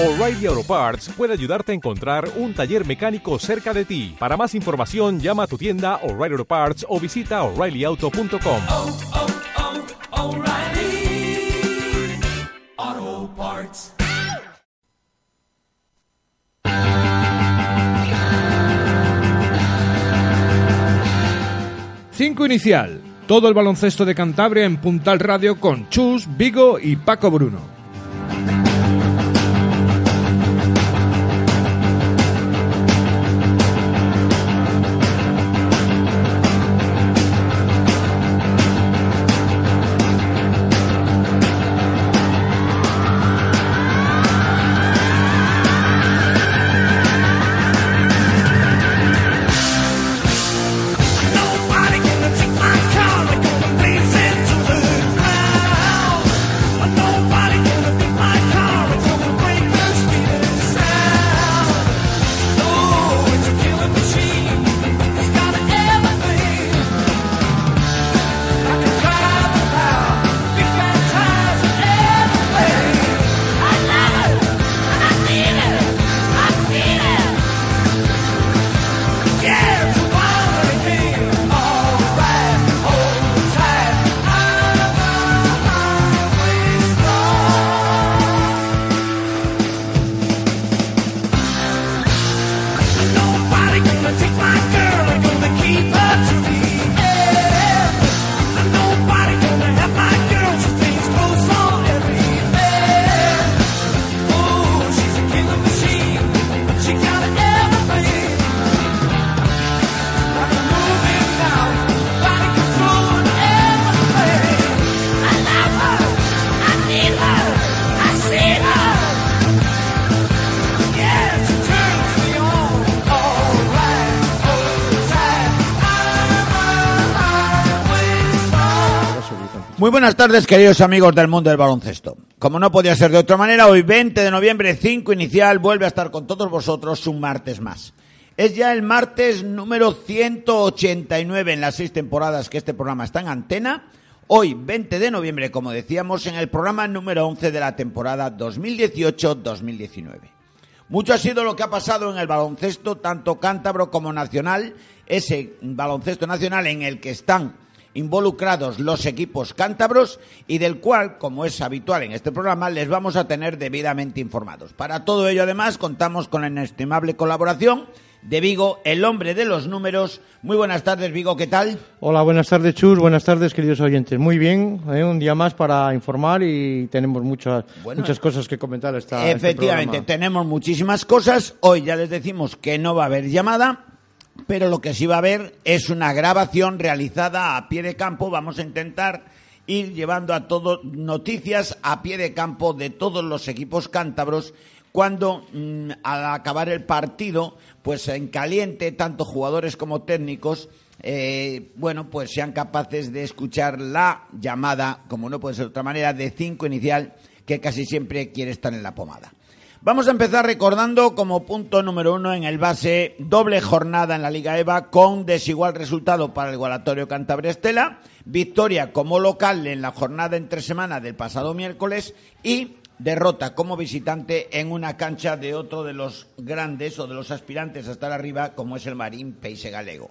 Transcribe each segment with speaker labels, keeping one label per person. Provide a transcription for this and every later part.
Speaker 1: O'Reilly Auto Parts puede ayudarte a encontrar un taller mecánico cerca de ti. Para más información, llama a tu tienda O'Reilly Auto Parts o visita oreillyauto.com.
Speaker 2: oh, oh, O'Reilly Auto Parts.
Speaker 3: Cinco inicial. Todo el baloncesto de Cantabria en Puntal Radio con Chus, Vigo y Paco Bruno.
Speaker 4: Buenas tardes, queridos amigos del mundo del baloncesto. Como no podía ser de otra manera, hoy 20 de noviembre, 5 inicial, vuelve a estar con todos vosotros un martes más. Es ya el martes número 189 en las seis temporadas que este programa está en antena. Hoy, 20 de noviembre, como decíamos, en el programa número 11 de la temporada 2018-2019. Mucho ha sido lo que ha pasado en el baloncesto, tanto cántabro como nacional, ese baloncesto nacional en el que están involucrados los equipos cántabros y del cual, como es habitual en este programa, les vamos a tener debidamente informados. Para todo ello, además, contamos con la inestimable colaboración de Vigo, el hombre de los números. Muy buenas tardes, Vigo, ¿qué tal?
Speaker 5: Hola, buenas tardes, Chus. Buenas tardes, queridos oyentes. Muy bien, ¿eh? un día más para informar y tenemos muchas,
Speaker 4: Bueno,
Speaker 5: muchas cosas que comentar. Esta, este
Speaker 4: Efectivamente, tenemos muchísimas cosas. Hoy ya les decimos que no va a haber llamada, pero lo que sí va a haber es una grabación realizada a pie de campo. Vamos a intentar ir llevando a todos noticias a pie de campo de todos los equipos cántabros cuando mm, al acabar el partido, pues en caliente, tanto jugadores como técnicos, eh, bueno, pues sean capaces de escuchar la llamada, como no puede ser de otra manera, de cinco inicial, que casi siempre quiere estar en la pomada. Vamos a empezar recordando como punto número uno en el base doble jornada en la Liga EVA con desigual resultado para el Igualatorio Cantabria Estela, victoria como local en la jornada entre semana del pasado miércoles y derrota como visitante en una cancha de otro de los grandes o de los aspirantes a estar arriba como es el Marín Peise Galego.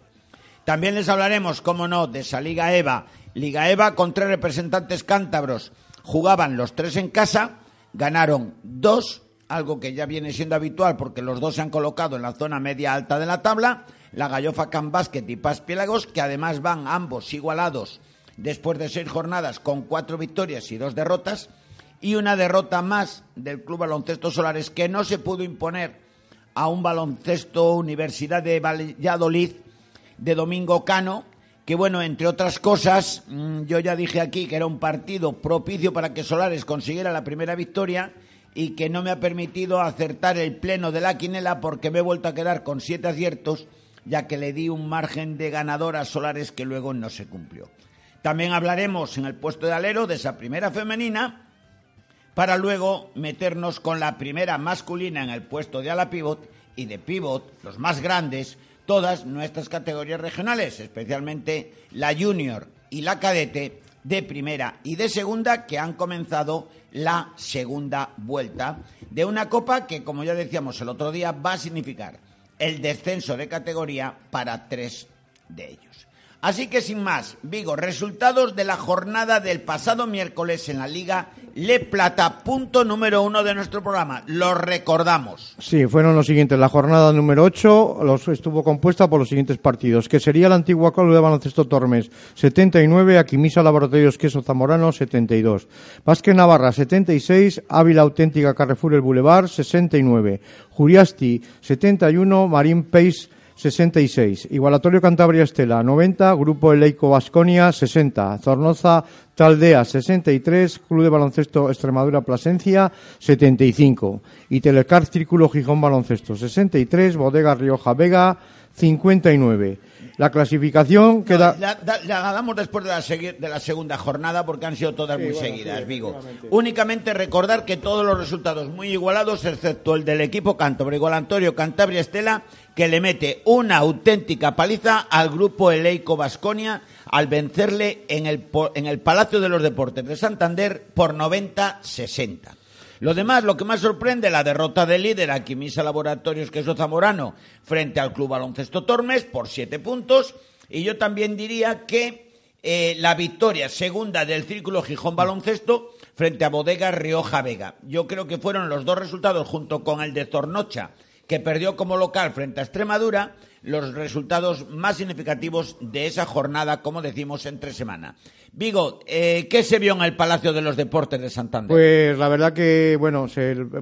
Speaker 4: También les hablaremos, como no, de esa Liga EVA. Liga EVA con tres representantes cántabros. Jugaban los tres en casa, ganaron dos, algo que ya viene siendo habitual porque los dos se han colocado en la zona media alta de la tabla. La Gallofa Can Basket y Paz Piélagos, que además van ambos igualados después de seis jornadas con cuatro victorias y dos derrotas. Y una derrota más del Club Baloncesto Solares que no se pudo imponer a un baloncesto Universidad de Valladolid de Domingo Cano, que bueno, entre otras cosas, mm, yo ya dije aquí que era un partido propicio para que Solares consiguiera la primera victoria y que no me ha permitido acertar el pleno de la quinela porque me he vuelto a quedar con siete aciertos, ya que le di un margen de ganador a Solares que luego no se cumplió. También hablaremos en el puesto de alero de esa primera femenina para luego meternos con la primera masculina en el puesto de ala pivot y de pivot, los más grandes, todas nuestras categorías regionales, especialmente la junior y la cadete, de primera y de segunda que han comenzado la segunda vuelta de una copa que, como ya decíamos el otro día, va a significar el descenso de categoría para tres de ellos. Así que sin más, Vigo, resultados de la jornada del pasado miércoles en la Liga Le Plata, punto número uno de nuestro programa. Lo recordamos.
Speaker 5: Sí, fueron los siguientes. La jornada número 8 los, estuvo compuesta por los siguientes partidos, que sería la antigua Club de Baloncesto Tormes 79, Aquimisa Laboratorios Queso Zamorano 72, Vázquez Navarra 76, Ávila Auténtica Carrefour El Boulevard 69, Juriasti 71, Marín Pace 66, Igualatorio Cantabria Estela 90, Grupo Eleico Vasconia 60, Zornoza Taldea 63, Club de Baloncesto Extremadura Plasencia 75 y Telecar Círculo Gijón Baloncesto 63, Bodega Rioja Vega 59. La clasificación queda...
Speaker 4: No, la, la- la damos después de la, de la segunda jornada porque han sido todas muy seguidas, Vigo. Únicamente recordar que todos los resultados muy igualados, excepto el del equipo cántabro, Igualantorio Cantabria Estela, que le mete una auténtica paliza al grupo Eleico Vasconia al vencerle en el, en el Palacio de los Deportes de Santander por 90-60. Lo demás, lo que más sorprende, la derrota del líder Aquimisa Laboratorios Queso Zamorano frente al Club Baloncesto Tormes por siete puntos. Y yo también diría que eh, la victoria segunda del Círculo Gijón Baloncesto frente a Bodega Rioja Vega. Yo creo que fueron los dos resultados junto con el de Zornocha, que perdió como local frente a Extremadura, los resultados más significativos de esa jornada, como decimos, entre semana. Vigo, eh, ¿qué se vio en el Palacio de los Deportes de Santander?
Speaker 5: Pues la verdad que, bueno,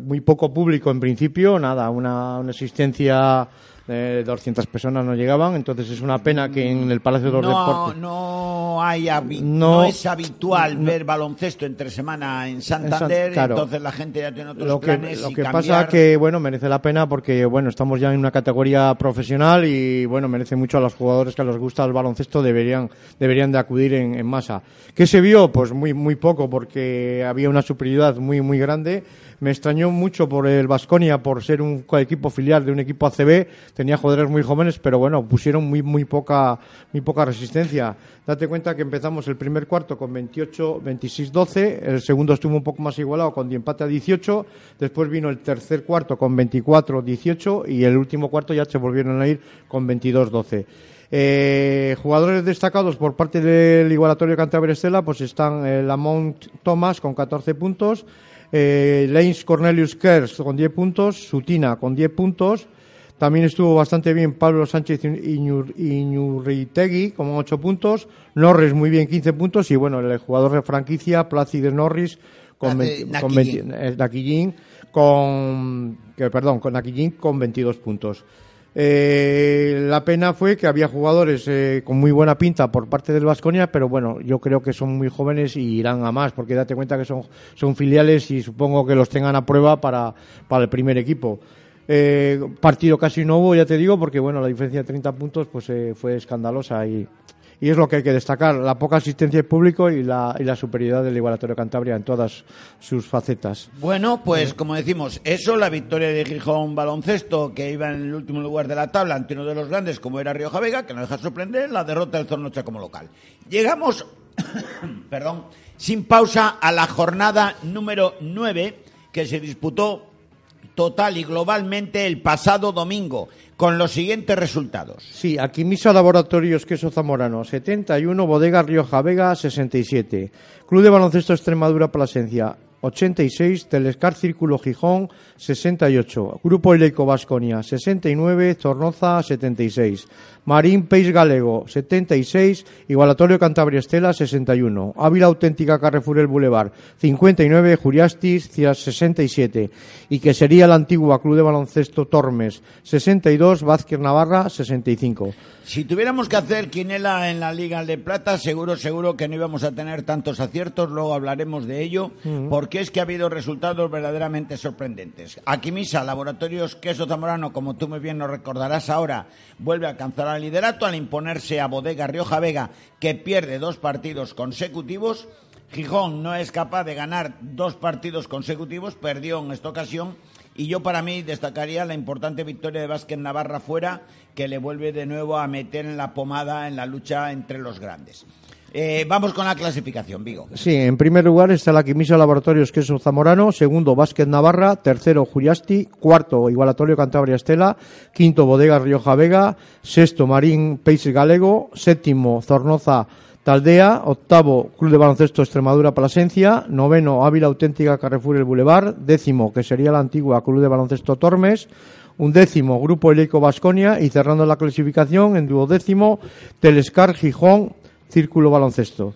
Speaker 5: muy poco público en principio, nada, una, una asistencia 200 personas no llegaban, entonces es una pena que en el Palacio de los
Speaker 4: no,
Speaker 5: Deportes...
Speaker 4: no hay habi-
Speaker 5: No.
Speaker 4: no, es habitual ver baloncesto entre semana en Santander,
Speaker 5: claro.
Speaker 4: entonces la gente ya tiene otros
Speaker 5: Lo que,
Speaker 4: planes
Speaker 5: lo
Speaker 4: y
Speaker 5: que
Speaker 4: cambiar-
Speaker 5: pasa que, bueno, merece la pena porque, bueno, estamos ya en una categoría profesional y, bueno, merece mucho a los jugadores que les gusta el baloncesto deberían, deberían de acudir en, en masa. ¿Qué se vio? Pues muy, muy poco porque había una superioridad muy, muy grande. Me extrañó mucho por el Vasconia, por ser un equipo filial de un equipo ACB. Tenía jugadores muy jóvenes, pero bueno, pusieron muy, muy poca, muy poca resistencia. Date cuenta que empezamos el primer cuarto con 28, 26, 12. El segundo estuvo un poco más igualado con empate a 18. Después vino el tercer cuarto con 24, 18. Y el último cuarto ya se volvieron a ir con 22, 12. Eh, jugadores destacados por parte del Igualatorio Cantabria Estela, pues están eh, Lamont Thomas con 14 puntos, eh, Lanes Cornelius Kers con 10 puntos, Sutina con 10 puntos, también estuvo bastante bien Pablo Sánchez Iñur- Iñurritegui con 8 puntos, Norris muy bien 15 puntos y bueno, el jugador de franquicia Plácido Norris con,
Speaker 4: Hace
Speaker 5: 20 con
Speaker 4: Nakijin.
Speaker 5: 20 eh, Nakijin con que, perdón, con Nakijin con 22 puntos. Eh, la pena fue que había jugadores eh, con muy buena pinta por parte del Vasconia, pero bueno, yo creo que son muy jóvenes y irán a más, porque date cuenta que son, son filiales y supongo que los tengan a prueba para, para el primer equipo. Eh, partido casi hubo, ya te digo, porque bueno, la diferencia de 30 puntos pues eh, fue escandalosa y, y es lo que hay que destacar, la poca asistencia del público y la, y la superioridad del Igualatorio Cantabria en todas sus facetas.
Speaker 4: Bueno, pues como decimos, eso, la victoria de Gijón Baloncesto, que iba en el último lugar de la tabla ante uno de los grandes como era Rioja Vega, que no deja sorprender, la derrota del Zornocha como local. Llegamos, perdón, sin pausa a la jornada número 9 que se disputó total y globalmente el pasado domingo, con los siguientes resultados.
Speaker 5: Sí, aquí Misa Laboratorios Queso Zamorano, 71, Bodega Rioja Vega, 67. Club de Baloncesto Extremadura Plasencia, 86, Telescar Círculo Gijón, 68. Grupo Eleico Vasconia, 69, Zornoza, 76. Marín País Galego, 76, Igualatorio Cantabria Estela, 61. Ávila Auténtica Carrefour El Boulevard, 59, Juriastis, 67. Y que sería la antigua Club de Baloncesto Tormes, 62, Vázquez Navarra, 65.
Speaker 4: Si tuviéramos que hacer quinela en la Liga de Plata, seguro, seguro que no íbamos a tener tantos aciertos, luego hablaremos de ello, porque es que ha habido resultados verdaderamente sorprendentes. Aquí Misa, Laboratorios Queso Zamorano, como tú muy bien nos recordarás ahora, vuelve a alcanzar el liderato al imponerse a Bodega Rioja Vega, que pierde dos partidos consecutivos. Gijón no es capaz de ganar dos partidos consecutivos, perdió en esta ocasión y yo para mí destacaría la importante victoria de Vázquez Navarra fuera, que le vuelve de nuevo a meter en la pomada en la lucha entre los grandes. Eh, vamos con la clasificación, Vigo.
Speaker 5: Sí, en primer lugar está la Quimisa Laboratorios Queso Zamorano, segundo Vázquez Navarra, tercero Juriasti, cuarto Igualatorio Cantabria Estela, quinto Bodega Rioja Vega, sexto Marín Peixes Galego, séptimo Zornoza Taldea, octavo Club de Baloncesto Extremadura Plasencia, noveno Ávila Auténtica Carrefour El Boulevard, décimo que sería la antigua Club de Baloncesto Tormes, un décimo Grupo Eleico Basconia y cerrando la clasificación en duodécimo Telescar Gijón Círculo Baloncesto.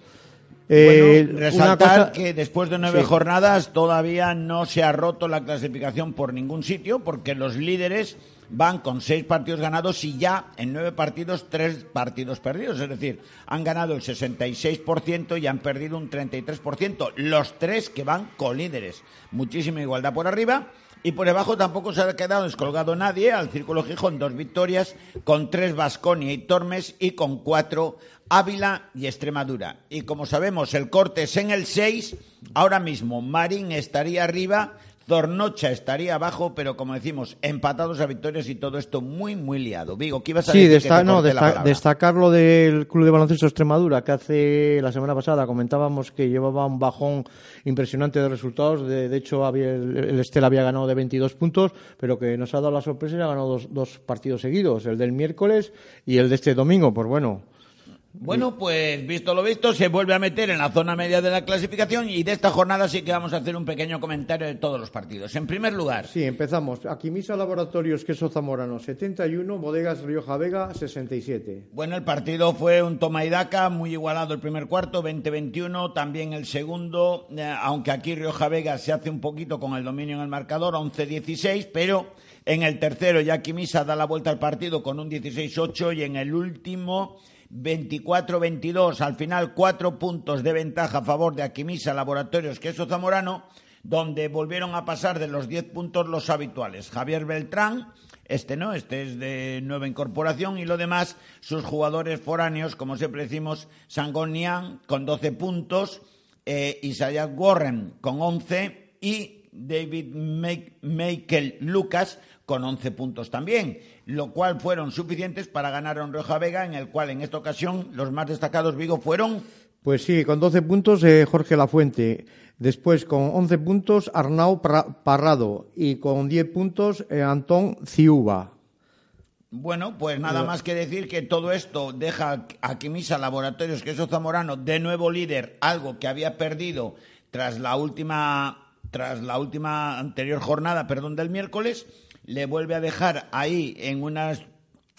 Speaker 5: Eh,
Speaker 4: bueno, resaltar
Speaker 5: cosa-
Speaker 4: que después de nueve
Speaker 5: Sí.
Speaker 4: jornadas todavía no se ha roto la clasificación por ningún sitio porque los líderes van con seis partidos ganados y ya en nueve partidos tres partidos perdidos. Es decir, han ganado el 66% y han perdido un 33%. Los tres que van con líderes. Muchísima igualdad por arriba. Y por debajo tampoco se ha quedado descolgado nadie. Al Círculo Gijón dos victorias, con tres Vasconia y Tormes y con cuatro Ávila y Extremadura. Y como sabemos, el corte es en el 6. Ahora mismo Marín estaría arriba, Zornocha estaría abajo, pero como decimos, empatados a victorias y todo esto muy, muy liado. Vigo, ¿qué ibas a
Speaker 5: Sí,
Speaker 4: decir?
Speaker 5: desta- no, desta- destacar lo del Club de Baloncesto Extremadura, que hace la semana pasada comentábamos que llevaba un bajón impresionante de resultados. De, de hecho, había- el, el Estela había ganado de 22 puntos, pero que nos ha dado la sorpresa y ha ganado dos, dos partidos seguidos, el del miércoles y el de este domingo. Pues bueno,
Speaker 4: Bueno, pues visto lo visto, se vuelve a meter en la zona media de la clasificación y de esta jornada sí que vamos a hacer un pequeño comentario de todos los partidos. En primer lugar,
Speaker 5: sí, empezamos. Aquimisa Laboratorios Queso Zamorano, 71, Bodegas Rioja Vega, 67.
Speaker 4: Bueno, el partido fue un toma y daca, muy igualado el primer cuarto, 20-21, también el segundo, eh, aunque aquí Rioja Vega se hace un poquito con el dominio en el marcador, 11-16, pero en el tercero ya Quimisa da la vuelta al partido con un 16-8 y en el último 24-22, al final cuatro puntos de ventaja a favor de Aquimisa Laboratorios Queso Zamorano, donde volvieron a pasar de los 10 puntos los habituales. Javier Beltrán, este no, este es de nueva incorporación y lo demás, sus jugadores foráneos, como siempre decimos, Sangonian con 12 puntos, eh, Isaiah Warren con 11 y David Michael Lucas con 11 puntos también, lo cual fueron suficientes para ganar a un Rioja Vega, en el cual en esta ocasión los más destacados Vigo fueron
Speaker 5: Pues sí, con 12 puntos eh, Jorge Lafuente. Después con 11 puntos Arnau Parrado. Y con 10 puntos eh, Antón Ciuba.
Speaker 4: Bueno, pues nada más que decir que todo esto deja a Quimisa Laboratorios Queso Zamorano de nuevo líder, algo que había perdido tras la última tras la última anterior jornada, perdón, del miércoles, le vuelve a dejar ahí en una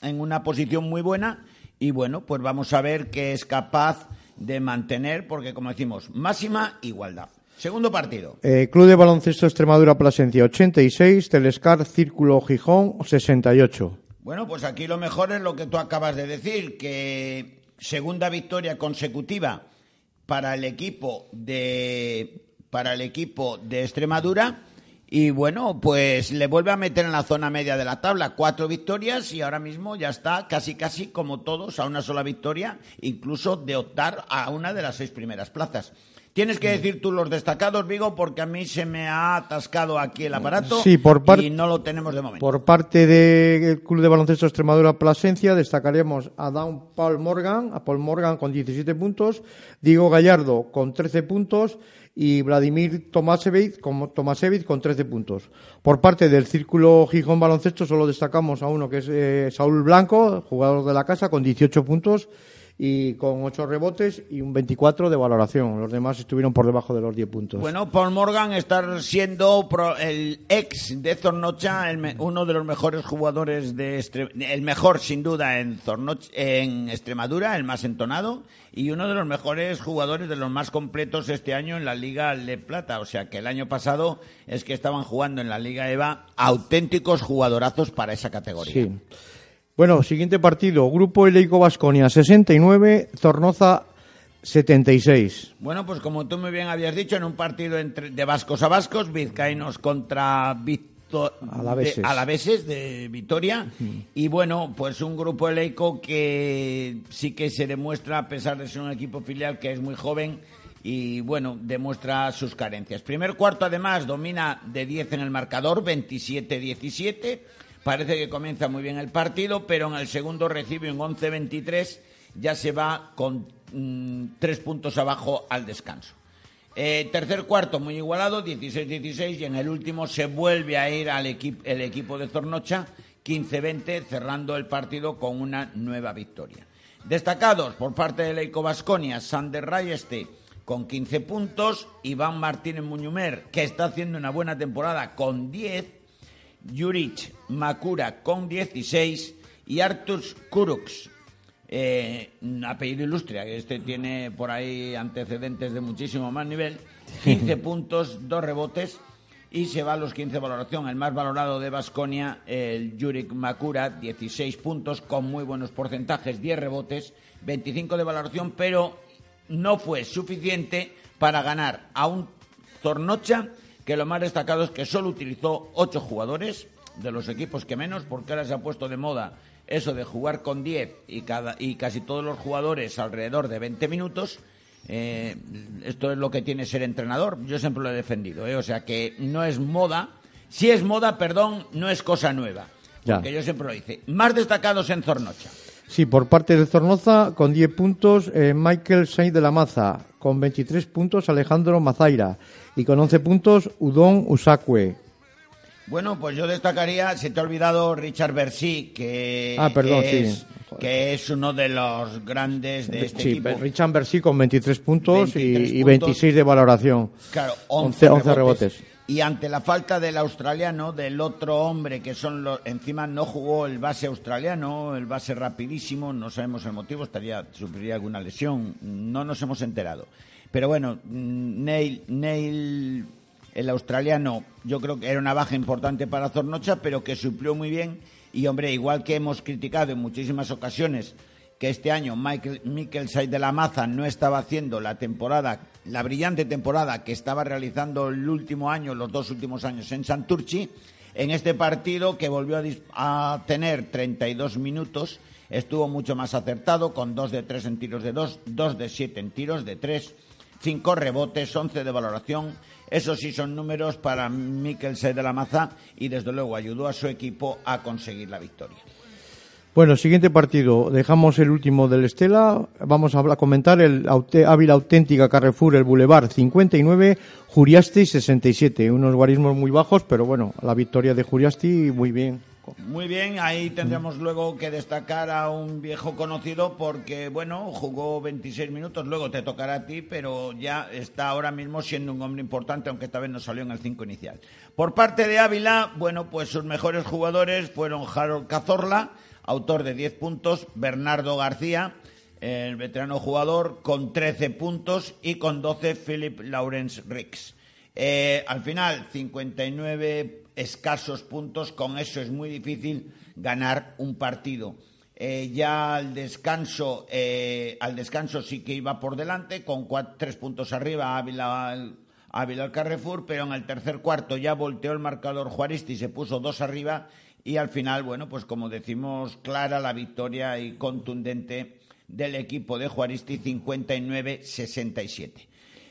Speaker 4: en una posición muy buena y bueno, pues vamos a ver qué es capaz de mantener porque como decimos, máxima igualdad. Segundo partido.
Speaker 5: Eh, Club de Baloncesto Extremadura Plasencia 86. Telescar Círculo Gijón 68.
Speaker 4: Bueno, pues aquí lo mejor es lo que tú acabas de decir, que segunda victoria consecutiva para el equipo de para el equipo de Extremadura y bueno, pues le vuelve a meter en la zona media de la tabla, cuatro victorias y ahora mismo ya está casi casi como todos a una sola victoria, incluso de optar a una de las seis primeras plazas. Tienes que decir tú los destacados, Vigo, porque a mí se me ha atascado aquí el aparato
Speaker 5: Sí, por par-
Speaker 4: y no lo tenemos de momento.
Speaker 5: Por parte del Club de Baloncesto Extremadura Plasencia destacaríamos a Dan Paul Morgan, a Paul Morgan con 17 puntos, Diego Gallardo con 13 puntos y Vladimir Tomasevich con, Tomasevich con 13 puntos. Por parte del Círculo Gijón Baloncesto solo destacamos a uno que es eh, Saúl Blanco, jugador de la casa, con 18 puntos y con 8 rebotes y un 24 de valoración. Los demás estuvieron por debajo de los 10 puntos.
Speaker 4: Bueno, Paul Morgan está siendo el ex de Zornocha, el me- uno de los mejores jugadores de Estre- el mejor sin duda en Zornoch- en Extremadura, el más entonado y uno de los mejores jugadores de los más completos este año en la Liga Le Plata, o sea que el año pasado es que estaban jugando en la Liga EVA auténticos jugadorazos para esa categoría.
Speaker 5: Sí. Bueno, siguiente partido. Grupo Eleico Basconia 69, Zornoza 76.
Speaker 4: Bueno, pues como tú muy bien habías dicho, en un partido entre, de vascos a vascos, vizcaínos contra Victo-
Speaker 5: Alaveses.
Speaker 4: de, alaveses de Vitoria. Y bueno, pues un grupo eleico que sí que se demuestra, a pesar de ser un equipo filial que es muy joven, y bueno, demuestra sus carencias. Primer cuarto, además, domina de 10 en el marcador, 27-17. Parece que comienza muy bien el partido, pero en el segundo recibe un 11-23 ya se va con mm, tres puntos abajo al descanso. Eh, tercer cuarto muy igualado, 16-16 y en el último se vuelve a ir al el equipo de Zornocha, 15-20, cerrando el partido con una nueva victoria. Destacados por parte de Leico Basconia, Sander Rayeste con 15 puntos, Iván Martínez Muñumer, que está haciendo una buena temporada con 10, Juric Makura con 16 y Artus Kuruks, eh, apellido ilustre, que este tiene por ahí antecedentes de muchísimo más nivel, 15 puntos, dos rebotes y se va a los 15 de valoración. El más valorado de Basconia, el Juric Makura, 16 puntos con muy buenos porcentajes, 10 rebotes, 25 de valoración, pero no fue suficiente para ganar a un Zornocha que lo más destacado es que solo utilizó 8 jugadores de los equipos que menos, porque ahora se ha puesto de moda eso de jugar con 10 y, cada, y casi todos los jugadores alrededor de 20 minutos. Eh, esto es lo que tiene ser entrenador. Yo siempre lo he defendido. ¿eh? O sea que no es moda. Si es moda, perdón, no es cosa nueva.
Speaker 5: Ya.
Speaker 4: Porque yo siempre lo hice. Más destacados en Zornocha.
Speaker 5: Sí, por parte de Zornoza, con 10 puntos, eh, Michael Sainz de la Maza. Con 23 puntos, Alejandro Mazaira. Y con 11 puntos, Udon Usakwe.
Speaker 4: Bueno, pues yo destacaría, se te ha olvidado Richard Bercy, que,
Speaker 5: Ah, perdón,
Speaker 4: es,
Speaker 5: sí.
Speaker 4: que es uno de los grandes de este
Speaker 5: sí,
Speaker 4: equipo.
Speaker 5: Richard Bercy con 23 puntos y-
Speaker 4: 23
Speaker 5: y,
Speaker 4: puntos.
Speaker 5: 26 de valoración.
Speaker 4: Claro,
Speaker 5: 11
Speaker 4: 11,
Speaker 5: rebotes.
Speaker 4: Y ante la falta del australiano, del otro hombre que son los. Encima no jugó el base australiano, el base rapidísimo, no sabemos el motivo, estaría sufriría alguna lesión, no nos hemos enterado. Pero bueno, mm, Neil, Neil, el australiano, yo creo que era una baja importante para Zornocha, pero que suplió muy bien. Y hombre, igual que hemos criticado en muchísimas ocasiones que este año Michael, Mikel Said de la Maza no estaba haciendo la temporada, la brillante temporada que estaba realizando el último año, los dos últimos años en Santurchi, en este partido que volvió a, a tener 32 minutos, estuvo mucho más acertado, con 2 de 3 en tiros de 2, 2 de 7 en tiros de 3, 5 rebotes, 11 de valoración. Esos sí son números para Mikel Said de la Maza y desde luego ayudó a su equipo a conseguir la victoria.
Speaker 5: Bueno, siguiente partido. Dejamos el último del Estela. Vamos a comentar el Ávila Auténtica Carrefour, el Boulevard 59, Juriasti 67. Unos guarismos muy bajos, pero bueno, la victoria de Juriasti muy bien.
Speaker 4: Muy bien, ahí tendremos luego que destacar a un viejo conocido porque, bueno, jugó 26 minutos, luego te tocará a ti, pero ya está ahora mismo siendo un hombre importante, aunque esta vez no salió en el 5 inicial. Por parte de Ávila, bueno, pues sus mejores jugadores fueron Harold Cazorla, autor de 10 puntos, Bernardo García, el veterano jugador, con 13 puntos, y con 12 Philip Lawrence Ricks. Eh, al final, 59 escasos puntos, con eso es muy difícil ganar un partido. Eh, ya al descanso, eh, al descanso sí que iba por delante, con cuat- tres puntos arriba Ávila al Carrefour, pero en el tercer cuarto ya volteó el marcador Juaristi y se puso dos arriba y al final, bueno, pues como decimos, clara la victoria y contundente del equipo de Juaristi 59-67.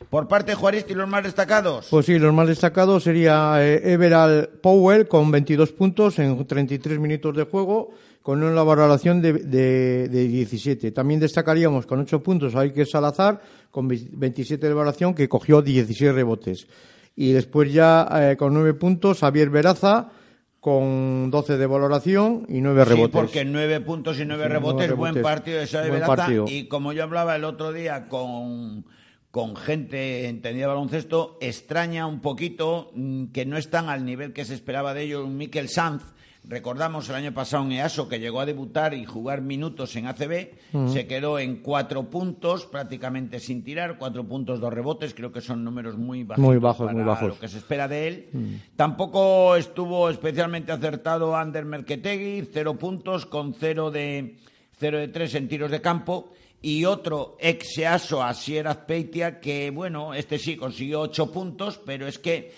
Speaker 4: Por parte de Juaristi, los más destacados.
Speaker 5: Pues sí, los más destacados sería eh, Everal Powell con 22 puntos en 33 minutos de juego, con una valoración de, de, de 17. También destacaríamos con 8 puntos a Iker Salazar, con 27 de valoración, que cogió 16 rebotes. Y después ya eh, con 9 puntos Javier Veraza, con 12 de valoración y 9
Speaker 4: Sí,
Speaker 5: rebotes.
Speaker 4: porque nueve puntos y nueve
Speaker 5: Sí, nueve
Speaker 4: rebotes, buen partido de Xavi
Speaker 5: partido.
Speaker 4: Y como yo hablaba el otro día con, con gente entendida de baloncesto, extraña un poquito mm, que no están al nivel que se esperaba de ellos. Mikel Sanz, recordamos el año pasado en EASO que llegó a debutar y jugar minutos en ACB, se quedó en cuatro puntos, prácticamente sin tirar, cuatro puntos, dos rebotes, creo que son números muy bajos.
Speaker 5: Muy bajos,
Speaker 4: para
Speaker 5: muy bajos.
Speaker 4: lo que se espera de él. Tampoco estuvo especialmente acertado Ander Merketegui, cero puntos con cero de, cero de tres en tiros de campo. Y otro ex Seaso, Asier Azpeitia, que bueno, este sí consiguió ocho puntos, pero es que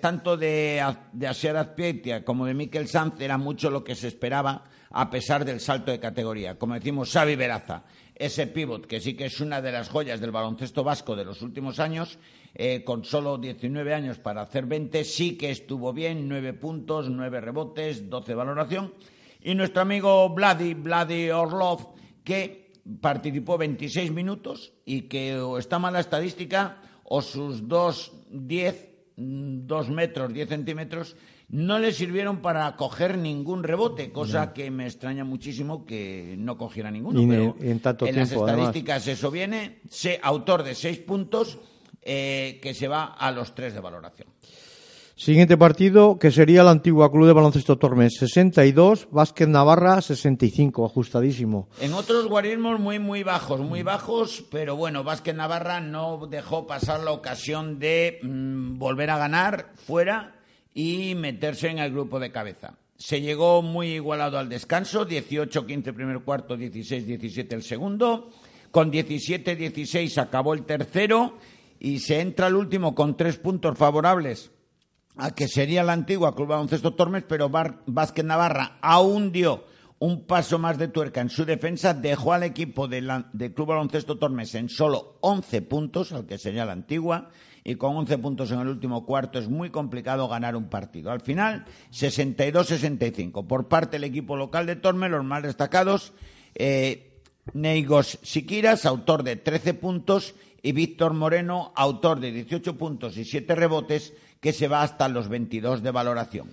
Speaker 4: tanto de, de Asier Azpeitia como de Mikel Sanz era mucho lo que se esperaba a pesar del salto de categoría. Como decimos, Xavi Veraza, ese pívot que sí que es una de las joyas del baloncesto vasco de los últimos años, eh, con solo 19 años para hacer 20, sí que estuvo bien, 9 puntos, 9 rebotes, 12 valoración. Y nuestro amigo Vladi, Vladi Orlov, que participó 26 minutos y que o está mala estadística o sus dos 10, mm, dos metros, 10 centímetros, no le sirvieron para coger ningún rebote, cosa que me extraña muchísimo que no cogiera ninguno.
Speaker 5: En-
Speaker 4: pero
Speaker 5: en tanto
Speaker 4: las
Speaker 5: tiempo,
Speaker 4: estadísticas eso viene, se, autor de seis puntos, eh, que se va a los tres de valoración.
Speaker 5: Siguiente partido, que sería la antigua Club de Baloncesto Tormes, 62, Vázquez Navarra, 65, ajustadísimo.
Speaker 4: En otros guarismos muy, muy bajos, muy bajos, pero bueno, Vázquez Navarra no dejó pasar la ocasión de mm, volver a ganar fuera y meterse en el grupo de cabeza. Se llegó muy igualado al descanso, 18-15 primer cuarto, 16-17 el segundo. Con 17-16 acabó el tercero y se entra el último con tres puntos favorables a que sería la antigua Club Baloncesto Tormes, pero Bar- Vázquez Navarra aún dio un paso más de tuerca en su defensa, dejó al equipo de la- del Club Baloncesto Tormes en solo 11 puntos, al que sería la antigua, y con 11 puntos en el último cuarto es muy complicado ganar un partido. Al final, 62-65. Por parte del equipo local de Tormes, los más destacados, eh, Neigos Siquiras, autor de 13 puntos, y Víctor Moreno, autor de 18 puntos y 7 rebotes, que se va hasta los 22 de valoración.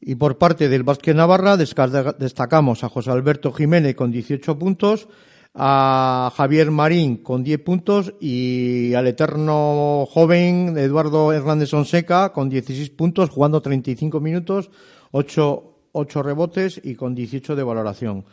Speaker 5: Y por parte del Vázquez Navarra destacamos a José Alberto Jiménez con 18 puntos, a Javier Marín con 10 puntos y al eterno joven Eduardo Hernández Onseca con 16 puntos, jugando 35 minutos, 8, 8 rebotes y con 18 de valoración.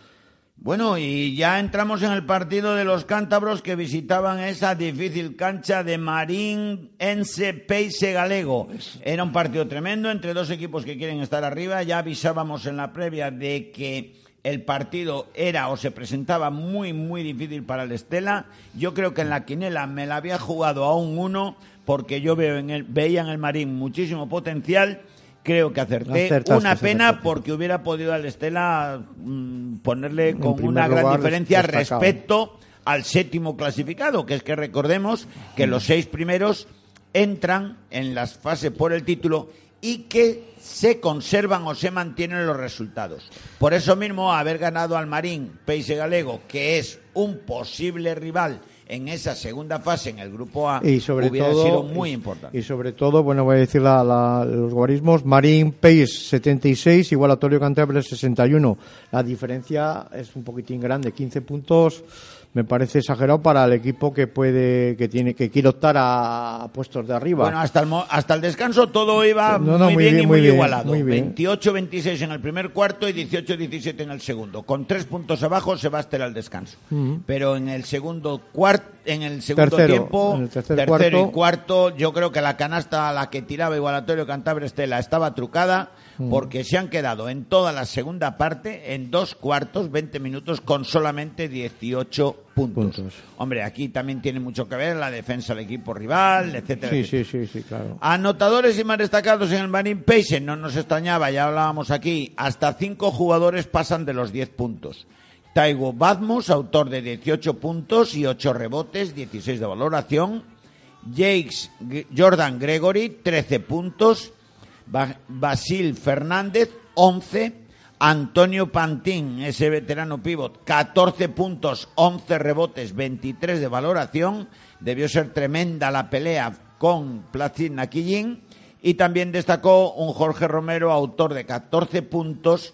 Speaker 4: Bueno, y ya entramos en el partido de los cántabros que visitaban esa difícil cancha de Marín Ense Peise Galego. Era un partido tremendo entre dos equipos que quieren estar arriba. Ya avisábamos en la previa de que el partido era o se presentaba muy, muy difícil para el Estela. Yo creo que en la quinela me la había jugado a un 1 porque yo veo en el, veía en el Marín muchísimo potencial. Creo que acerté.
Speaker 5: Acertaste,
Speaker 4: una pena
Speaker 5: acertaste.
Speaker 4: porque hubiera podido al Estela mm, ponerle con una gran diferencia
Speaker 5: destacado.
Speaker 4: respecto al séptimo clasificado, que es que recordemos que los seis primeros entran en las fases por el título y que se conservan o se mantienen los resultados. Por eso mismo, haber ganado al Marín Peise Galego, que es un posible rival en esa segunda fase en el grupo A,
Speaker 5: y sobre
Speaker 4: hubiera
Speaker 5: todo
Speaker 4: sido muy importante.
Speaker 5: y sobre todo bueno voy a decir la- la- los guarismos Marín Pace 76 igualatorio Cantabria 61 la diferencia es un poquitín grande 15 puntos me parece exagerado para el equipo que puede que tiene que quiere optar a, puestos de arriba
Speaker 4: Bueno, hasta el, hasta el descanso todo iba
Speaker 5: No, no,
Speaker 4: muy,
Speaker 5: muy
Speaker 4: bien,
Speaker 5: bien,
Speaker 4: y muy, igualado.
Speaker 5: muy bien.
Speaker 4: 28-26 en el primer cuarto y 18-17 en el segundo. Con tres puntos abajo se va a estar al descanso. Pero en el segundo cuarto, en el segundo
Speaker 5: Tercero,
Speaker 4: tiempo,
Speaker 5: el tercer
Speaker 4: tercero
Speaker 5: cuarto.
Speaker 4: y cuarto, yo creo que la canasta a la que tiraba Igualatorio Cantabria Estela estaba trucada porque se han quedado en toda la segunda parte, en dos cuartos, 20 minutos, con solamente 18 puntos.
Speaker 5: Puntos.
Speaker 4: Hombre, aquí también tiene mucho que ver la defensa del equipo rival, etcétera.
Speaker 5: sí
Speaker 4: etcétera.
Speaker 5: sí sí sí claro
Speaker 4: Anotadores y más destacados en el Marín Paysen, no nos extrañaba, ya hablábamos aquí, hasta cinco jugadores pasan de los 10 puntos. Taigo Badmus, autor de 18 puntos y 8 rebotes, 16 de valoración. Jakes Jordan Gregory, 13 puntos. Ba- Basil Fernández, 11. Antonio Pantín, ese veterano pivot, 14 puntos, 11 rebotes, 23 de valoración. Debió ser tremenda la pelea con Placid Naquillín. Y también destacó un Jorge Romero, autor de 14 puntos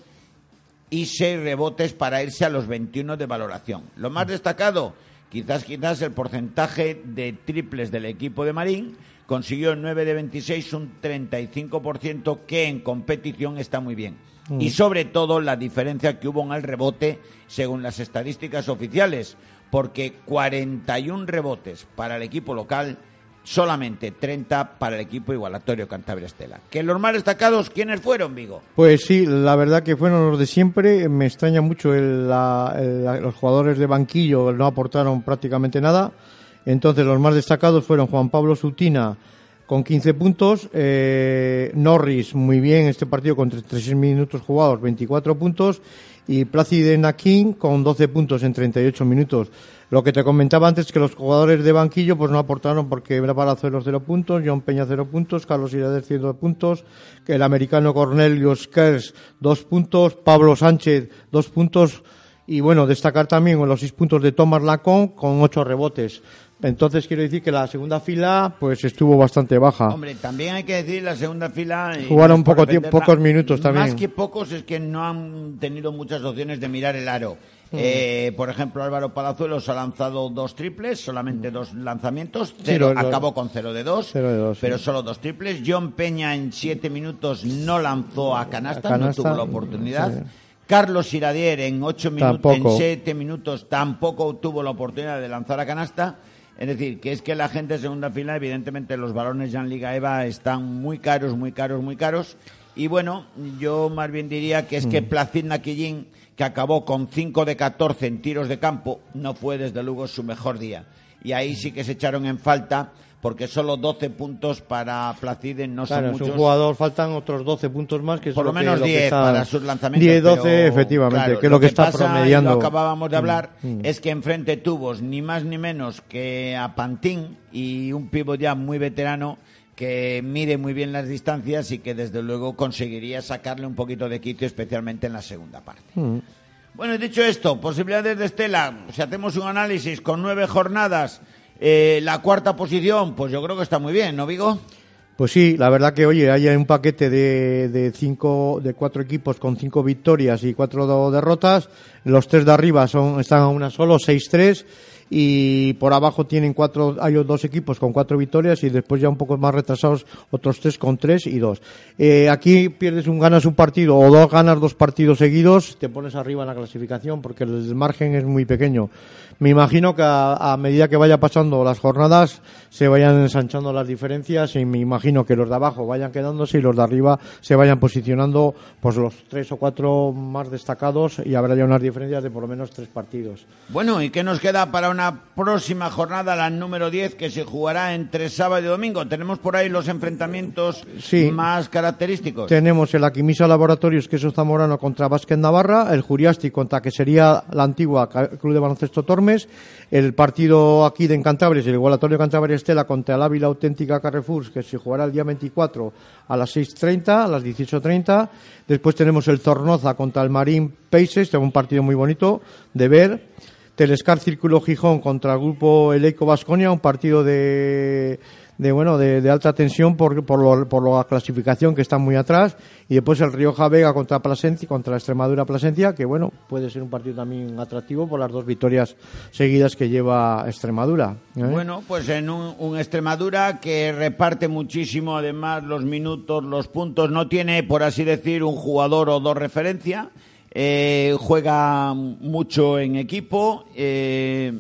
Speaker 4: y 6 rebotes para irse a los 21 de valoración. Lo más destacado, quizás quizás el porcentaje de triples del equipo de Marín, consiguió 9 de 26, un 35% que en competición está muy bien. Y sobre todo la diferencia que hubo en el rebote según las estadísticas oficiales, porque 41 rebotes para el equipo local, solamente 30 para el equipo igualatorio Cantabria Estela. Que los más destacados, ¿quiénes fueron, Vigo?
Speaker 5: Pues sí, la verdad que fueron los de siempre. Me extraña mucho el, la- el- la- los jugadores de banquillo, no aportaron prácticamente nada. Entonces los más destacados fueron Juan Pablo Sutina con 15 puntos, eh, Norris muy bien este partido con 36 minutos jugados, 24 puntos y Plácide Naquín con 12 puntos en 38 minutos. Lo que te comentaba antes que los jugadores de banquillo pues no aportaron porque Barazo los 0 puntos, John Peña 0 puntos, Carlos Irades 0 puntos, que el americano Cornelius Kers 2 puntos, Pablo Sánchez 2 puntos Y bueno, destacar también los seis puntos de Thomas Lacón con ocho rebotes. Entonces quiero decir que la segunda fila pues estuvo bastante baja.
Speaker 4: Hombre, también hay que decir la segunda fila.
Speaker 5: Jugaron
Speaker 4: no
Speaker 5: poco tiempo- pocos minutos también.
Speaker 4: Más que pocos es que no han tenido muchas opciones de mirar el aro.
Speaker 5: Mm.
Speaker 4: Eh, por ejemplo, Álvaro Palazuelos ha lanzado dos triples, solamente dos lanzamientos, cero,
Speaker 5: Mm.
Speaker 4: acabó con 0 de 2,
Speaker 5: Cero de dos,
Speaker 4: pero
Speaker 5: sí.
Speaker 4: solo dos triples. John Peña en siete minutos no lanzó a canasta,
Speaker 5: A canasta,
Speaker 4: no tuvo la oportunidad.
Speaker 5: sí.
Speaker 4: Carlos Iradier en ocho minutos, en siete minutos tampoco tuvo la oportunidad de lanzar a canasta. Es decir, que es que la gente de segunda fila, evidentemente los balones ya en Liga EVA están muy caros, muy caros, muy caros. Y bueno, yo más bien diría que es que
Speaker 5: Mm.
Speaker 4: Placid Naquillín, que acabó con 5 de 14 en tiros de campo, no fue desde luego su mejor día. Y ahí sí que se echaron en falta, porque solo 12 puntos para Placide no
Speaker 5: Claro,
Speaker 4: son
Speaker 5: es un
Speaker 4: muchos.
Speaker 5: jugador, faltan otros 12 puntos más que
Speaker 4: Por lo menos
Speaker 5: que
Speaker 4: 10
Speaker 5: está-
Speaker 4: para sus lanzamientos.
Speaker 5: 10, 12,
Speaker 4: pero,
Speaker 5: efectivamente,
Speaker 4: claro,
Speaker 5: que es lo que, está
Speaker 4: pasa,
Speaker 5: promediando.
Speaker 4: lo acabábamos de hablar,
Speaker 5: Mm.
Speaker 4: es que enfrente tuvo ni más ni menos que a Pantín y un pívot ya muy veterano que mide muy bien las distancias y que desde luego conseguiría sacarle un poquito de quicio, especialmente en la segunda parte.
Speaker 5: Mm.
Speaker 4: Bueno, dicho esto, posibilidades de Estela, si hacemos un análisis con nueve jornadas, eh, la cuarta posición, pues yo creo que está muy bien, ¿no, Vigo?
Speaker 5: Pues sí, la verdad que oye, hay un paquete de, de cinco, de cuatro equipos con cinco victorias y cuatro derrotas. Los tres de arriba son, están a una solo, 6-3. Y por abajo tienen cuatro, hay dos equipos con cuatro victorias y después ya un poco más retrasados otros tres con tres y dos. Eh, aquí pierdes un, ganas un partido o dos ganas dos partidos seguidos, te pones arriba en la clasificación porque el margen es muy pequeño. Me imagino que a, a medida que vaya pasando las jornadas se vayan ensanchando las diferencias y me imagino que los de abajo vayan quedándose y los de arriba se vayan posicionando pues los tres o cuatro más destacados y habrá ya unas diferencias de por lo menos tres partidos.
Speaker 4: Bueno, ¿y qué nos queda para una próxima jornada, la número 10, que se jugará entre sábado y domingo? Tenemos por ahí los enfrentamientos
Speaker 5: Sí.
Speaker 4: más característicos.
Speaker 5: Tenemos el Aquimisa Laboratorios, que es Zamorano contra Vázquez Navarra, el Juriasti contra que sería la antigua Club de Baloncesto Tormes, el partido aquí de en Cantabria, el Igualatorio Cantabria Estela contra el Ávila Auténtica Carrefour, que se jugará el día 24 a las 6.30, a las 18.30. Después tenemos el Zornoza contra el Marín Peises, un partido muy bonito de ver. Telescar Círculo Gijón contra el grupo Eleico Vasconia, un partido de, de bueno de, de alta tensión por, por, lo- por la clasificación que está muy atrás y después el Rioja Vega contra Plasencia contra Extremadura Plasencia que bueno puede ser un partido también atractivo por las dos victorias seguidas que lleva Extremadura ¿eh?
Speaker 4: Bueno, pues en un, un Extremadura que reparte muchísimo, además, los minutos, los puntos. No tiene, por así decir, un jugador o dos referencia. Eh, juega mucho en equipo. eh,